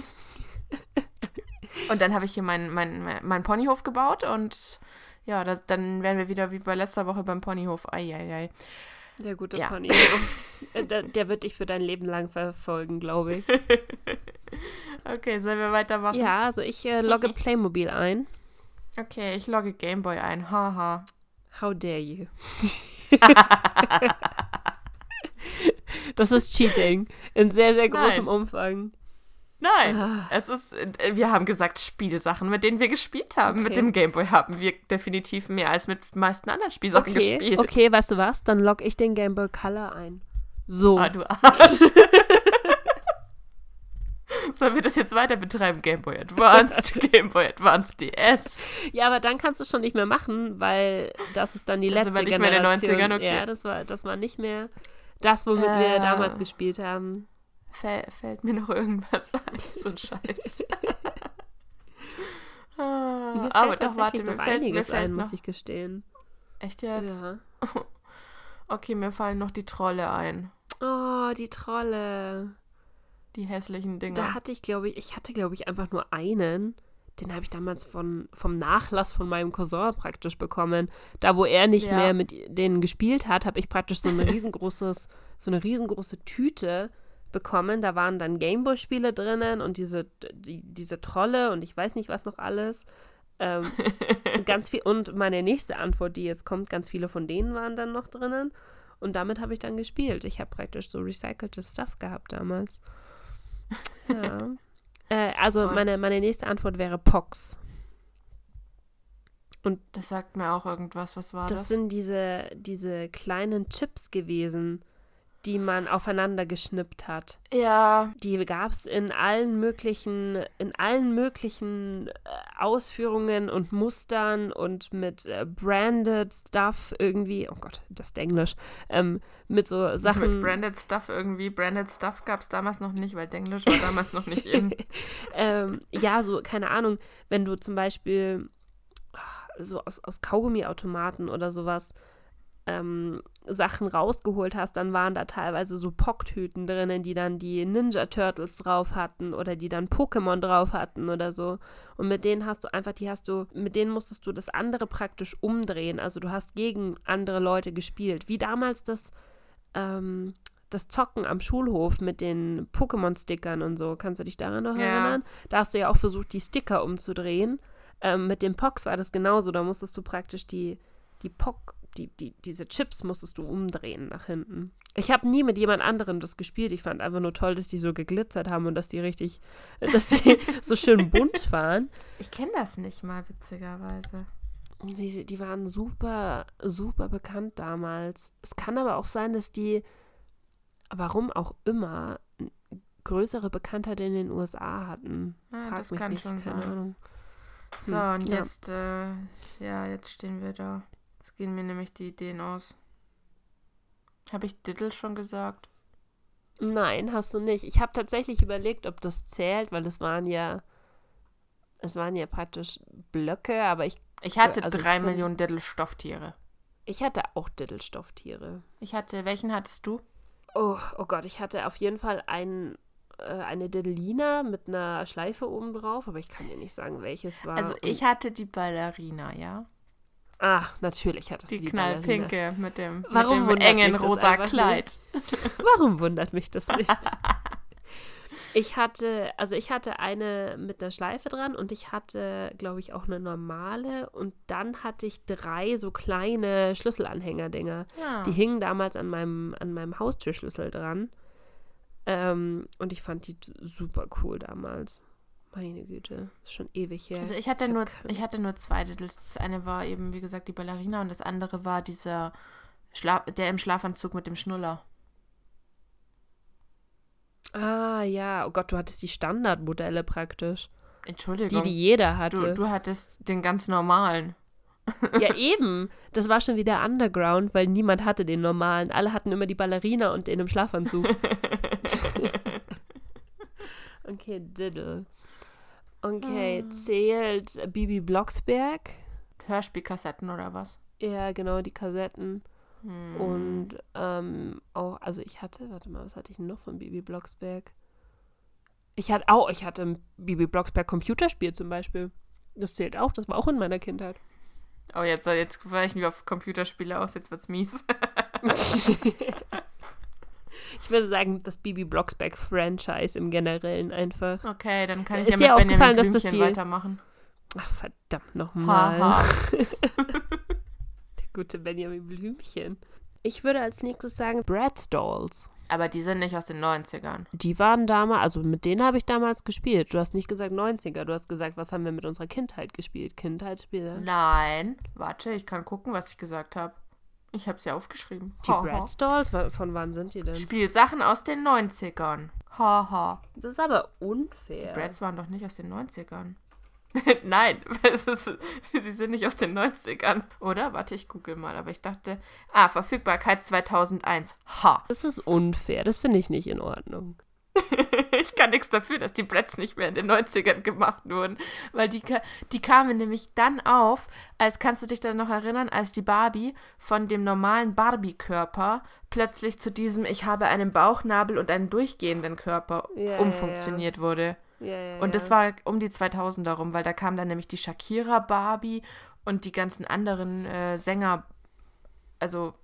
und dann habe ich hier meinen mein, mein, mein Ponyhof gebaut und ja, das, dann wären wir wieder wie bei letzter Woche beim Ponyhof. Eieiei. Der gute Ja. Pony. Äh, der, der wird dich für dein Leben lang verfolgen, glaube ich. Okay, sollen wir weitermachen? Ja, also ich äh, logge Playmobil ein. Okay, ich logge Gameboy ein. Haha. How dare you? das ist Cheating. In sehr, sehr großem Nein. Umfang. Nein, Ah. es ist, äh, wir haben gesagt Spielsachen, mit denen wir gespielt haben. Mit Okay. dem Gameboy haben wir definitiv mehr als mit meisten anderen Spielsachen Okay, gespielt. okay, weißt du was? Dann logge ich den Game Boy Color ein. So. Ah, du Arsch. Sollen wir das jetzt weiter betreiben? Gameboy Advanced, Gameboy Advanced DS. Ja, aber dann kannst du es schon nicht mehr machen, weil das ist dann die Das letzte war nicht mehr in den Generation. 90ern, okay. Ja, das war, das war nicht mehr das, womit wir Äh. damals gespielt haben. Fäll, fällt mir noch irgendwas ein? So ein Scheiß. Ah, Mir fällt aber doch, warte, mir noch fällt, mir einiges fällt ein, noch, muss ich gestehen. Echt jetzt? Ja. Okay, mir fallen noch die Trolle ein. Oh, die Trolle. Die hässlichen Dinger. Da hatte ich, glaube ich, ich hatte, glaube ich, einfach nur einen. Den habe ich damals von, vom Nachlass von meinem Cousin praktisch bekommen. Da, wo er nicht Ja. mehr mit denen gespielt hat, habe ich praktisch so ein riesengroßes, so eine riesengroße Tüte bekommen. Da waren dann Gameboy-Spiele drinnen und diese, die, diese Trolle und ich weiß nicht, was noch alles. Ähm, und ganz viel. Und meine nächste Antwort, die jetzt kommt, ganz viele von denen waren dann noch drinnen. Und damit habe ich dann gespielt. Ich habe praktisch so recyceltes Stuff gehabt damals. Ja. äh, also Und? meine, meine nächste Antwort wäre Pox. das sagt mir auch irgendwas. Was war Das das? sind diese, diese kleinen Chips gewesen, die man aufeinander geschnippt hat. ja, Die gab es in allen möglichen, in allen möglichen äh, Ausführungen und Mustern und mit äh, branded Stuff irgendwie. Oh Gott, das ist Englisch. Ähm, mit so Sachen. mit Branded Stuff irgendwie. Branded Stuff gab es damals noch nicht, weil Denglisch war damals noch nicht in. ähm, ja, so, keine Ahnung, wenn du zum Beispiel ah, so aus, aus Kaugummiautomaten oder sowas ähm, Sachen rausgeholt hast, dann waren da teilweise so Pocktüten drinnen, die dann die Ninja Turtles drauf hatten oder die dann Pokémon drauf hatten oder so. Und mit denen hast du einfach, die hast du, mit denen musstest du das andere praktisch umdrehen. Also du hast gegen andere Leute gespielt. Wie damals das, ähm, das Zocken am Schulhof mit den Pokémon-Stickern und so. Kannst du dich daran noch Ja. erinnern? Da hast du ja auch versucht, die Sticker umzudrehen. Ähm, mit dem Pox war das genauso. Da musstest du praktisch die, die Pock, die, die, diese Chips musstest du umdrehen nach hinten. Ich habe nie mit jemand anderem das gespielt. Ich fand einfach nur toll, dass die so geglitzert haben und dass die richtig, dass die so schön bunt waren. Ich kenne das nicht mal, witzigerweise. Die, die waren super, super bekannt damals. Es kann aber auch sein, dass die, warum auch immer, größere Bekanntheit in den USA hatten. Ah, Frag das mich kann nicht, schon keine sein. Ahnung. So, Hm, und ja. jetzt, äh, ja, jetzt stehen wir da. Jetzt gehen mir nämlich die Ideen aus. Habe ich Diddle schon gesagt? Nein, hast du nicht. Ich habe tatsächlich überlegt, ob das zählt, weil es waren ja, es waren ja praktisch Blöcke, aber ich, Ich hatte also drei find- Millionen Diddle-Stofftiere. ich hatte auch Diddle-Stofftiere. Ich hatte, welchen hattest du? Oh, oh Gott, ich hatte auf jeden Fall ein, äh, eine Diddlina mit einer Schleife oben drauf, aber ich kann dir nicht sagen, welches war. Also ich hatte die Ballerina, ja. Ah, natürlich hattest Die, du die knallpinke mit dem, Warum mit dem engen rosa Kleid. Warum wundert mich das nicht? Ich hatte, also ich hatte eine mit einer Schleife dran und ich hatte, glaube ich, auch eine normale und dann hatte ich drei so kleine Schlüsselanhänger-Dinger. Ja. Die hingen damals an meinem, an meinem Haustürschlüssel dran. Ähm, und ich fand die super cool damals. Meine Güte, ist schon ewig her. Also ich hatte Ich nur, ich hatte nur zwei Diddles. Das eine war eben, wie gesagt, die Ballerina und das andere war dieser Schla der im Schlafanzug mit dem Schnuller. ah, ja, oh Gott, du hattest die Standardmodelle praktisch. Die, Entschuldigung. die jeder hatte. du, du hattest den ganz normalen. Ja, eben. Das war schon wieder Underground, weil niemand hatte den normalen. Alle hatten immer die Ballerina und den im Schlafanzug. okay, Diddle. Okay, zählt Bibi Blocksberg. Hörspielkassetten oder was? Ja, genau, die Kassetten. Hm. Und ähm, auch, also ich hatte, warte mal, was hatte ich noch von Bibi Blocksberg? Ich hatte auch, ich hatte ein Bibi Blocksberg Computerspiel zum Beispiel. Das zählt auch, das war auch in meiner Kindheit. Oh, jetzt, jetzt weichen wir auf Computerspiele aus, jetzt wird's mies. Ich würde sagen, das Bibi Blocksberg Franchise im Generellen einfach. Okay, dann kann ich Ist ja dir mit Benjamin aufgefallen, dass das Blümchen die- weitermachen. Ach, verdammt nochmal. Der gute Benjamin Blümchen. Ich würde als nächstes sagen Bratz Dolls. Aber die sind nicht aus den 90ern. Die waren damals, also mit denen habe ich damals gespielt. Du hast nicht gesagt 90er, du hast gesagt, was haben wir mit unserer Kindheit gespielt? Kindheitsspiele. Nein. Warte, ich kann gucken, was ich gesagt habe. Ich habe es ja aufgeschrieben. Die Haha. Bratz Dolls, von wann sind die denn? Spielsachen aus den 90ern. Haha. Das ist aber unfair. Die Brads waren doch nicht aus den 90ern. Nein, ist, sie sind nicht aus den 90ern, oder? Warte, ich google mal, aber ich dachte, ah, Verfügbarkeit 2001. Ha. Das ist unfair, das finde ich nicht in Ordnung. ich kann nichts dafür, dass die Bretts nicht mehr in den 90ern gemacht wurden. Weil die, die kamen nämlich dann auf, als kannst du dich dann noch erinnern, als die Barbie von dem normalen Barbie-Körper plötzlich zu diesem Ich habe einen Bauchnabel und einen durchgehenden Körper Ja, umfunktioniert wurde. Ja, ja, Und das war um die 2000 darum, weil da kam dann nämlich die Shakira Barbie und die ganzen anderen äh, Sänger, also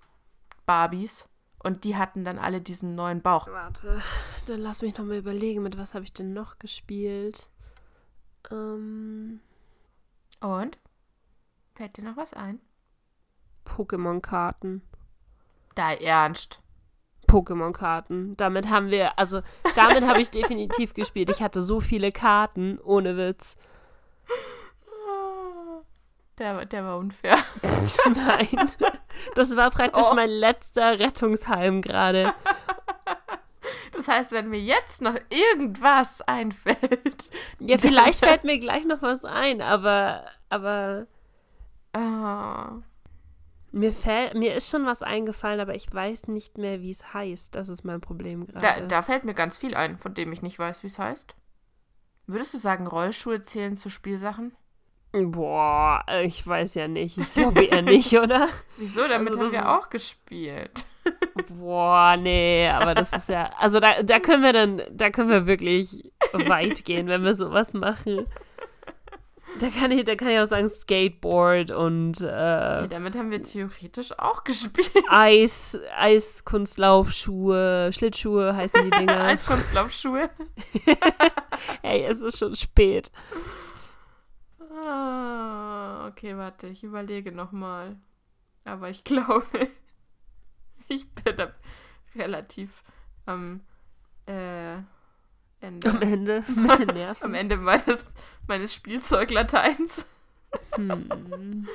Barbies. Und die hatten dann alle diesen neuen Bauch. Warte, dann lass mich noch mal überlegen, mit was habe ich denn noch gespielt? Ähm, Und? Fällt dir noch was ein? Pokémon-Karten. Da ernst. Pokémon-Karten. Damit haben wir, also damit habe ich definitiv gespielt. Ich hatte so viele Karten, ohne Witz. Der, war- der war unfair. Nein. Das war praktisch Doch. mein letzter Rettungsheim gerade. Das heißt, wenn mir jetzt noch irgendwas einfällt. Ja, vielleicht fällt mir gleich noch was ein, aber, aber Ah. mir fällt, mir ist schon was eingefallen, aber ich weiß nicht mehr, wie es heißt. Das ist mein Problem Da, gerade. da fällt mir ganz viel ein, von dem ich nicht weiß, wie es heißt. Würdest du sagen, Rollschuhe zählen zu Spielsachen? Boah, ich weiß ja nicht. Ich glaube eher nicht, oder? Wieso? Damit Also haben wir auch gespielt. Boah, nee, aber das ist ja. Also da, da können wir dann, da können wir wirklich weit gehen, wenn wir sowas machen. Da kann ich, da kann ich auch sagen Skateboard und äh, damit haben wir theoretisch auch gespielt. Eis, Eiskunstlaufschuhe, Schlittschuhe heißen die Dinger. Eiskunstlaufschuhe. Hey, es ist schon spät. Ah, okay, warte, ich überlege nochmal. Aber ich glaube, ich bin da relativ am äh, Ende. Am Ende mit den Nerven. am Ende meines, meines Spielzeuglateins. Hm.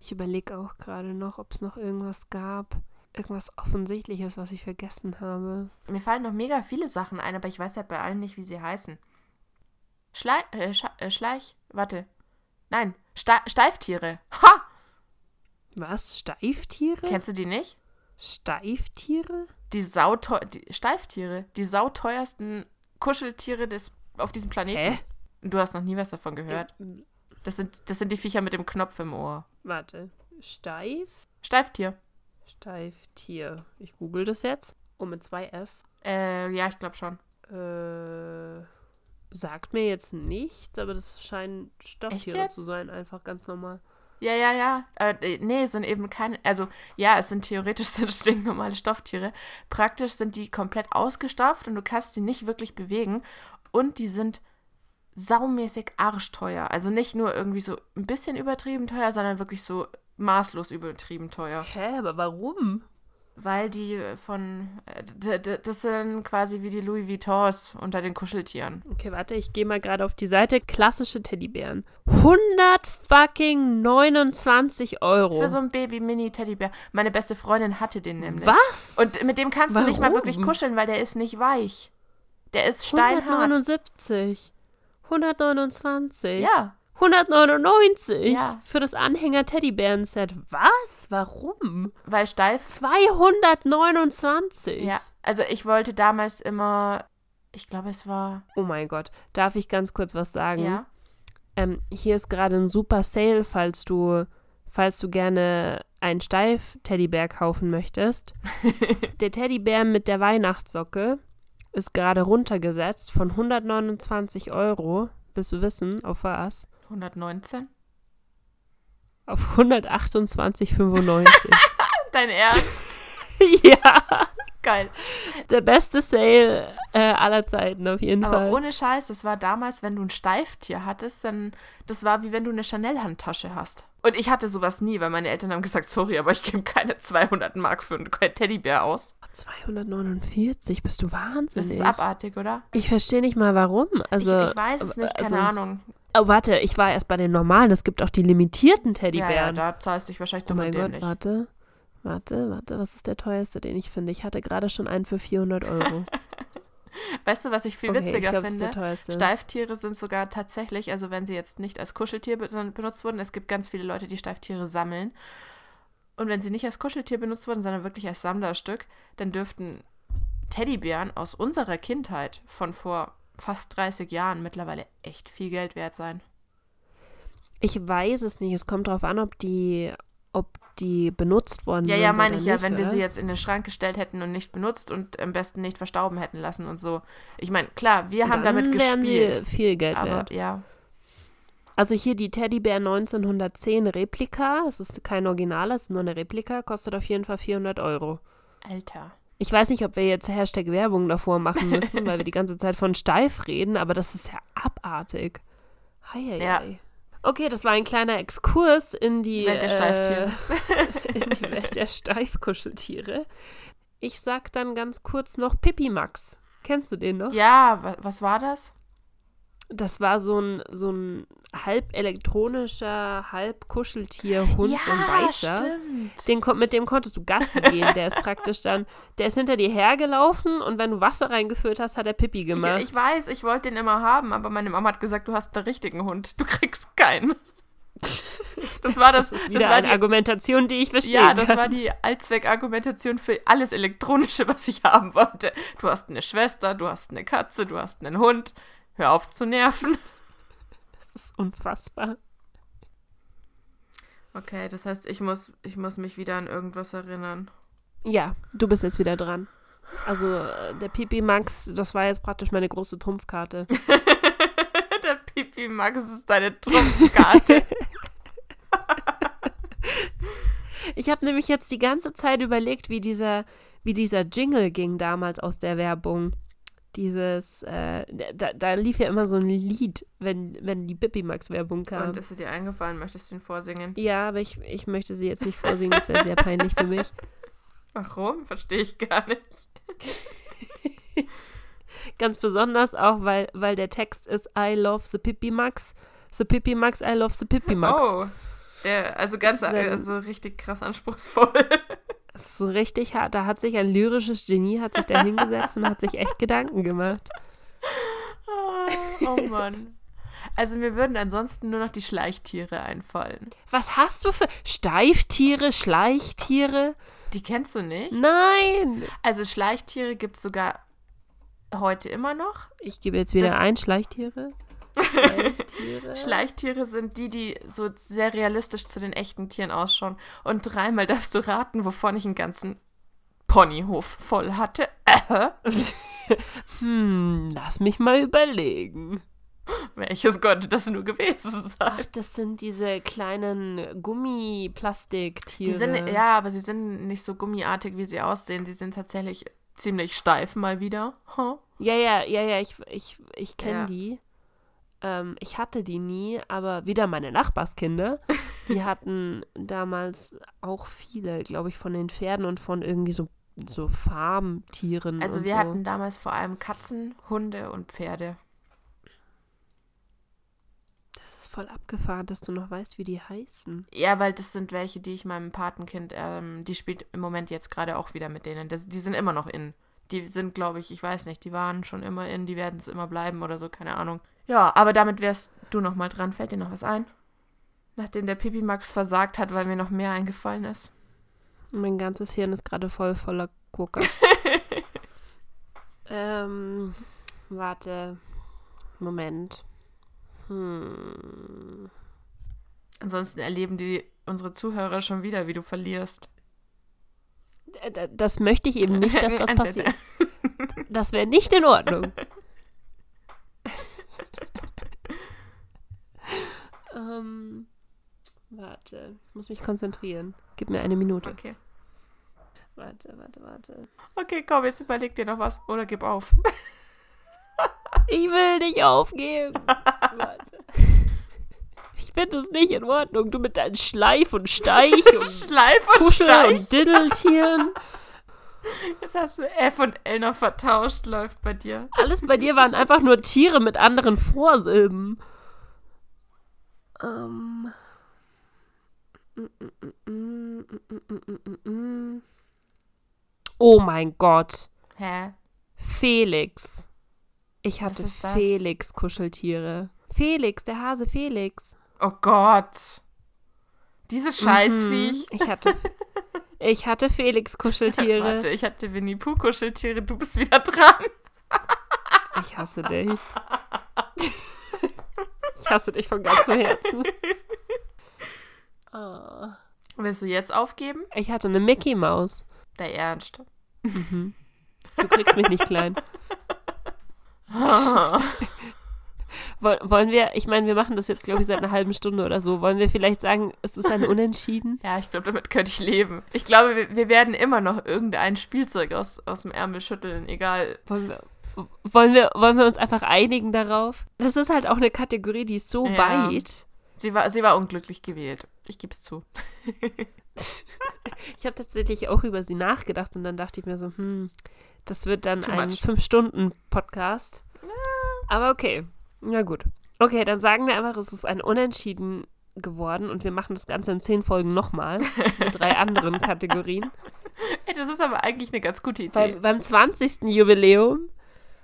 Ich überlege auch gerade noch, ob es noch irgendwas gab. Irgendwas Offensichtliches, was ich vergessen habe. Mir fallen noch mega viele Sachen ein, aber ich weiß ja bei allen nicht, wie sie heißen. Schlei äh, Scha äh, Schleich, warte. Nein, Ste Steiftiere. Ha! Was? Steiftiere? Kennst du die nicht? Steiftiere? Die sauteu die Steiftiere, die sauteuersten Kuscheltiere des auf diesem Planeten. Hä? Du hast noch nie was davon gehört. Das sind, das sind die Viecher mit dem Knopf im Ohr. Warte. Steif? Steiftier. Steiftier. Ich google das jetzt. Oh, mit zwei F. Äh, ja, ich glaube schon. Äh, sagt mir jetzt nichts, aber das scheinen Stofftiere zu sein. Einfach ganz normal. Ja, ja, ja. Äh, nee, es sind eben keine. Also, ja, es sind theoretisch sind stinknormale Stofftiere. Praktisch sind die komplett ausgestopft und du kannst sie nicht wirklich bewegen. Und die sind saumäßig arschteuer. Also nicht nur irgendwie so ein bisschen übertrieben teuer, sondern wirklich so maßlos übertrieben teuer. Hä, aber warum? Weil die von. äh, Das sind quasi wie die Louis Vuittons unter den Kuscheltieren. Okay, warte, ich gehe mal gerade auf die Seite. Klassische Teddybären. 100 fucking 29 Euro. Für so ein Baby-Mini-Teddybär. Meine beste Freundin hatte den nämlich. Was? Und mit dem kannst du nicht mal wirklich Warum? kuscheln, weil der ist nicht weich. Der ist steinhart. 179. 129. Ja, 199 Ja. für das Anhänger-Teddybären-Set. Was? Warum? weil steif. 229. Ja, also ich wollte damals immer, ich glaube, es war, Oh mein Gott. Darf ich ganz kurz was sagen? ja, Ähm, hier ist gerade ein super Sale, falls du, falls du gerne einen Steif-Teddybär kaufen möchtest. der Teddybär mit der Weihnachtssocke ist gerade runtergesetzt von 129 Euro. Willst du wissen, auf was? 119. Auf 128,95. Dein Ernst? ja, Geil. ist der beste Sale äh, aller Zeiten auf jeden Aber Fall. ohne Scheiß, das war damals, wenn du ein Steiftier hattest, dann, das war wie wenn du eine Chanel-Handtasche hast. Und ich hatte sowas nie, weil meine Eltern haben gesagt, sorry, aber ich gebe keine 200 Mark für einen Teddybär aus. 249, bist du wahnsinnig. Das ist abartig, oder? Ich verstehe nicht mal warum. Also, ich, ich weiß es nicht, keine also- Ahnung. Oh, warte, ich war erst bei den normalen. Es gibt auch die limitierten Ja, Teddybären. ja, da zahlst du dich wahrscheinlich oh mein Gott, dämlich. warte. Warte, warte, was ist der teuerste, den ich finde? Ich hatte gerade schon einen für 400 Euro. Weißt du, was ich viel okay, ich witziger ist der finde? Steiftiere sind sogar tatsächlich, also wenn sie jetzt nicht als Kuscheltier benutzt wurden, es gibt ganz viele Leute, die Steiftiere sammeln. Und wenn sie nicht als Kuscheltier benutzt wurden, sondern wirklich als Sammlerstück, dann dürften Teddybären aus unserer Kindheit von vor fast 30 Jahren mittlerweile echt viel Geld wert sein. Ich weiß es nicht. Es kommt darauf an, ob die, ob die benutzt worden Ja, sind. ja, meine oder ich ja, nicht, wenn wir oder? sie jetzt in den Schrank gestellt hätten und nicht benutzt und am besten nicht verstauben hätten lassen und so. Ich meine, klar, wir haben Dann damit gespielt. sie viel Geld Aber wert. ja, Also hier die Teddybär 1910 Replika. Es ist kein Original, es ist nur eine Replika. Kostet auf jeden Fall 400 Euro. Alter. Ich weiß nicht, ob wir jetzt Hashtag Werbung davor machen müssen, weil wir die ganze Zeit von steif reden, aber das ist ja abartig. Heieiei. Ja. Okay, das war ein kleiner Exkurs in die Welt der Steiftiere. Äh, in die Welt der Steifkuscheltiere. Ich sag dann ganz kurz noch Pippi Max. Kennst du den noch? Ja, wa was war das? Das war so ein, so ein halb elektronischer, halb Kuscheltier-Hund, so ein weißer. stimmt. Den, mit dem konntest du Gassi gehen. Der ist praktisch dann, der ist hinter dir hergelaufen und wenn du Wasser reingefüllt hast, hat er Pipi Ich, gemacht. ich weiß, ich wollte den immer haben, aber meine Mama hat gesagt, du hast einen richtigen Hund. Du kriegst keinen. Das war das. das ist das war eine die, Argumentation, die ich verstehe. ja, das war die Allzweckargumentation für alles Elektronische, was ich haben wollte. Du hast eine Schwester, du hast eine Katze, du hast einen Hund. Hör auf zu nerven. das ist unfassbar. Okay, das heißt, ich muss, ich muss mich wieder an irgendwas erinnern. Ja, du bist jetzt wieder dran. Also äh, der Pipi Max, das war jetzt praktisch meine große Trumpfkarte. Der Pipi Max ist deine Trumpfkarte. Ich habe nämlich jetzt die ganze Zeit überlegt, wie dieser, wie dieser Jingle ging damals aus der Werbung. Dieses, äh, da, da lief ja immer so ein Lied, wenn, wenn die Pippi Max Werbung kam. Und ist sie dir eingefallen? Möchtest du ihn vorsingen? ja, aber ich, ich möchte sie jetzt nicht vorsingen, das wäre sehr peinlich für mich. Warum? Verstehe ich gar nicht. Ganz besonders auch, weil, weil der Text ist I love the Pippi Max. The Pippi Max, I love the Pippi Max. Oh. Der, also ganz, ein- also richtig krass anspruchsvoll. Das ist so richtig hart. Da hat sich ein lyrisches Genie, hat sich da hingesetzt und hat sich echt Gedanken gemacht. oh Mann. Also mir würden ansonsten nur noch die Schleichtiere einfallen. Was hast du für Steiftiere, Schleichtiere? Die kennst du nicht? Nein! Also Schleichtiere gibt es sogar heute immer noch. Ich gebe jetzt wieder Das- ein, Schleichtiere. Schleichtiere. Schleichtiere sind die, die so sehr realistisch zu den echten Tieren ausschauen. Und dreimal darfst du raten, wovon ich einen ganzen Ponyhof voll hatte. Hm, lass mich mal überlegen. welches könnte das nur gewesen sein? Ach, das sind diese kleinen Gummiplastiktiere. Die sind, ja, aber sie sind nicht so gummiartig, wie sie aussehen. Sie sind tatsächlich ziemlich steif mal wieder. Huh? Ja, ja, ja, ja, ich, ich, ich kenne Ja. die. Ähm, ich hatte die nie, aber wieder meine Nachbarskinder. Die hatten damals auch viele, glaube ich, von den Pferden und von irgendwie so, so Farmtieren. Also wir so. hatten damals vor allem Katzen, Hunde und Pferde. Das ist voll abgefahren, dass du noch weißt, wie die heißen. Ja, weil das sind welche, die ich meinem Patenkind, ähm, die spielt im Moment jetzt gerade auch wieder mit denen. Das, die sind immer noch in. Die sind, glaube ich, ich weiß nicht, die waren schon immer in, die werden es immer bleiben oder so, keine Ahnung. Ja, aber damit wärst du noch mal dran. Fällt dir noch was ein? Nachdem der Pipi Max versagt hat, weil mir noch mehr eingefallen ist. Mein ganzes Hirn ist gerade voll voller Gurke. ähm, warte. Moment. Hm. Ansonsten erleben die unsere Zuhörer schon wieder, wie du verlierst. D- Das möchte ich eben nicht, dass das passiert. Das wäre nicht in Ordnung. Ähm, warte, ich muss mich konzentrieren. Gib mir eine Minute. Okay. Warte, warte, warte. Okay, komm, jetzt überleg dir noch was oder gib auf. Ich will nicht aufgeben. warte. Ich finde es nicht in Ordnung. Du mit deinen Schleif und Steich und Schleif und Kuschel Steich. und Diddeltieren. Jetzt hast du F und L noch vertauscht, läuft bei dir. Alles bei dir waren einfach nur Tiere mit anderen Vorsilben. Ähm. Oh mein Gott. Hä? Felix. Ich hatte? Felix Kuscheltiere. Felix, der Hase Felix. Oh Gott. Dieses Scheißviech. Mhm. Ich hatte, Ich hatte Felix-Kuscheltiere. Warte, ich hatte Winnie Pooh Kuscheltiere, du bist wieder dran. Ich hasse dich. Ich hasse dich von ganzem Herzen. Oh. Willst du jetzt aufgeben? Ich hatte eine Mickey Maus. Der Ernst. Du kriegst mich nicht klein. Woll- Wollen wir, ich meine, wir machen das jetzt, glaube ich, seit einer halben Stunde oder so. Wollen wir vielleicht sagen, es ist ein Unentschieden? Ja, ich glaube, damit könnte ich leben. Ich glaube, wir, wir werden immer noch irgendein Spielzeug aus, aus dem Ärmel schütteln, egal. Wollen wir, wollen, wir, wollen wir uns einfach einigen darauf? Das ist halt auch eine Kategorie, die ist so Ja. weit. Sie war, sie war unglücklich gewählt. Ich gebe es zu. Ich habe tatsächlich auch über sie nachgedacht und dann dachte ich mir so, hm, das wird dann Too ein much. Fünf-Stunden-Podcast. Aber okay, na gut. Okay, dann sagen wir einfach, es ist ein Unentschieden geworden und wir machen das Ganze in zehn Folgen nochmal mit drei anderen Kategorien. Ey, das ist aber eigentlich eine ganz gute Idee. Beim, beim 20. Jubiläum.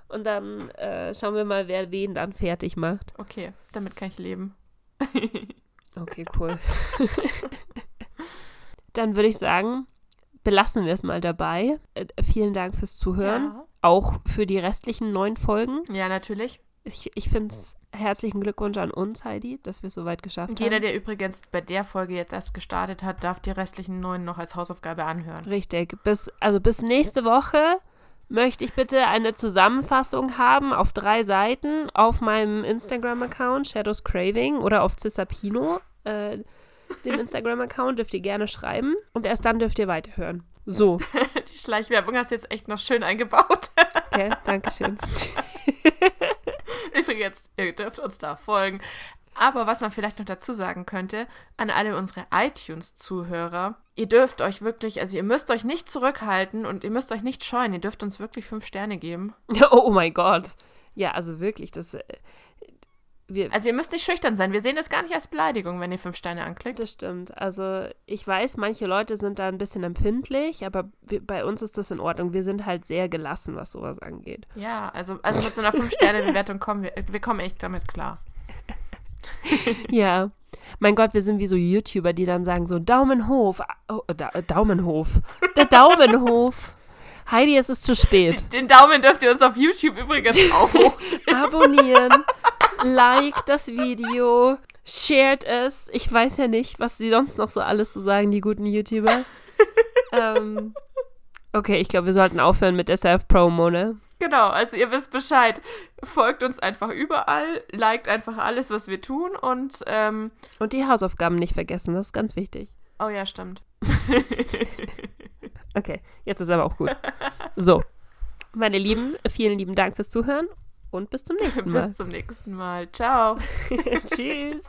Und dann äh, schauen wir mal, wer wen dann fertig macht. Okay, damit kann ich leben. Okay, cool. dann würde ich sagen, belassen wir es mal dabei. Äh, vielen Dank fürs Zuhören. Auch für die restlichen neun Folgen. Ja, ja natürlich. Ich, ich finde es herzlichen Glückwunsch an uns, Heidi, dass wir es so weit geschafft jeder, haben. der übrigens bei der Folge jetzt erst gestartet hat, darf die restlichen neun noch als Hausaufgabe anhören. Richtig. Bis, also bis nächste Woche möchte ich bitte eine Zusammenfassung haben auf drei Seiten auf meinem Instagram-Account Shadows Craving oder auf Cisapino, äh, dem Instagram-Account, dürft ihr gerne schreiben und erst dann dürft ihr weiterhören. So, Die Schleichwerbung hast du jetzt echt noch schön eingebaut. okay, Dankeschön. Übrigens, ihr dürft uns da folgen. Aber was man vielleicht noch dazu sagen könnte, an alle unsere iTunes-Zuhörer, ihr dürft euch wirklich, also ihr müsst euch nicht zurückhalten und ihr müsst euch nicht scheuen, ihr dürft uns wirklich fünf Sterne geben. Oh, oh mein Gott. Ja, also wirklich, das. Äh, wir, Also ihr müsst nicht schüchtern sein, wir sehen das gar nicht als Beleidigung, wenn ihr fünf Sterne anklickt. Das stimmt. Also ich weiß, manche Leute sind da ein bisschen empfindlich, aber wir, bei uns ist das in Ordnung. Wir sind halt sehr gelassen, was sowas angeht. Ja, also, also mit so einer Fünf-Sterne-Bewertung kommen wir, wir kommen echt damit klar. Ja. Mein Gott, wir sind wie so YouTuber, die dann sagen so Daumenhof. Oh, da, Daumenhof. Der Daumenhof. Heidi, es ist zu spät. Den Daumen dürft ihr uns auf YouTube übrigens auch. Abonnieren, like das Video, shared es. Ich weiß ja nicht, was sie sonst noch so alles so sagen, die guten YouTuber. ähm, okay, ich glaube, wir sollten aufhören mit der Self-Promo, ne? Genau, also ihr wisst Bescheid. Folgt uns einfach überall, liked einfach alles, was wir tun und, ähm, Und die Hausaufgaben nicht vergessen, das ist ganz wichtig. oh ja, stimmt. Okay, jetzt ist aber auch gut. So, meine Lieben, vielen lieben Dank fürs Zuhören und bis zum nächsten Mal. Bis zum nächsten Mal. Ciao. Tschüss.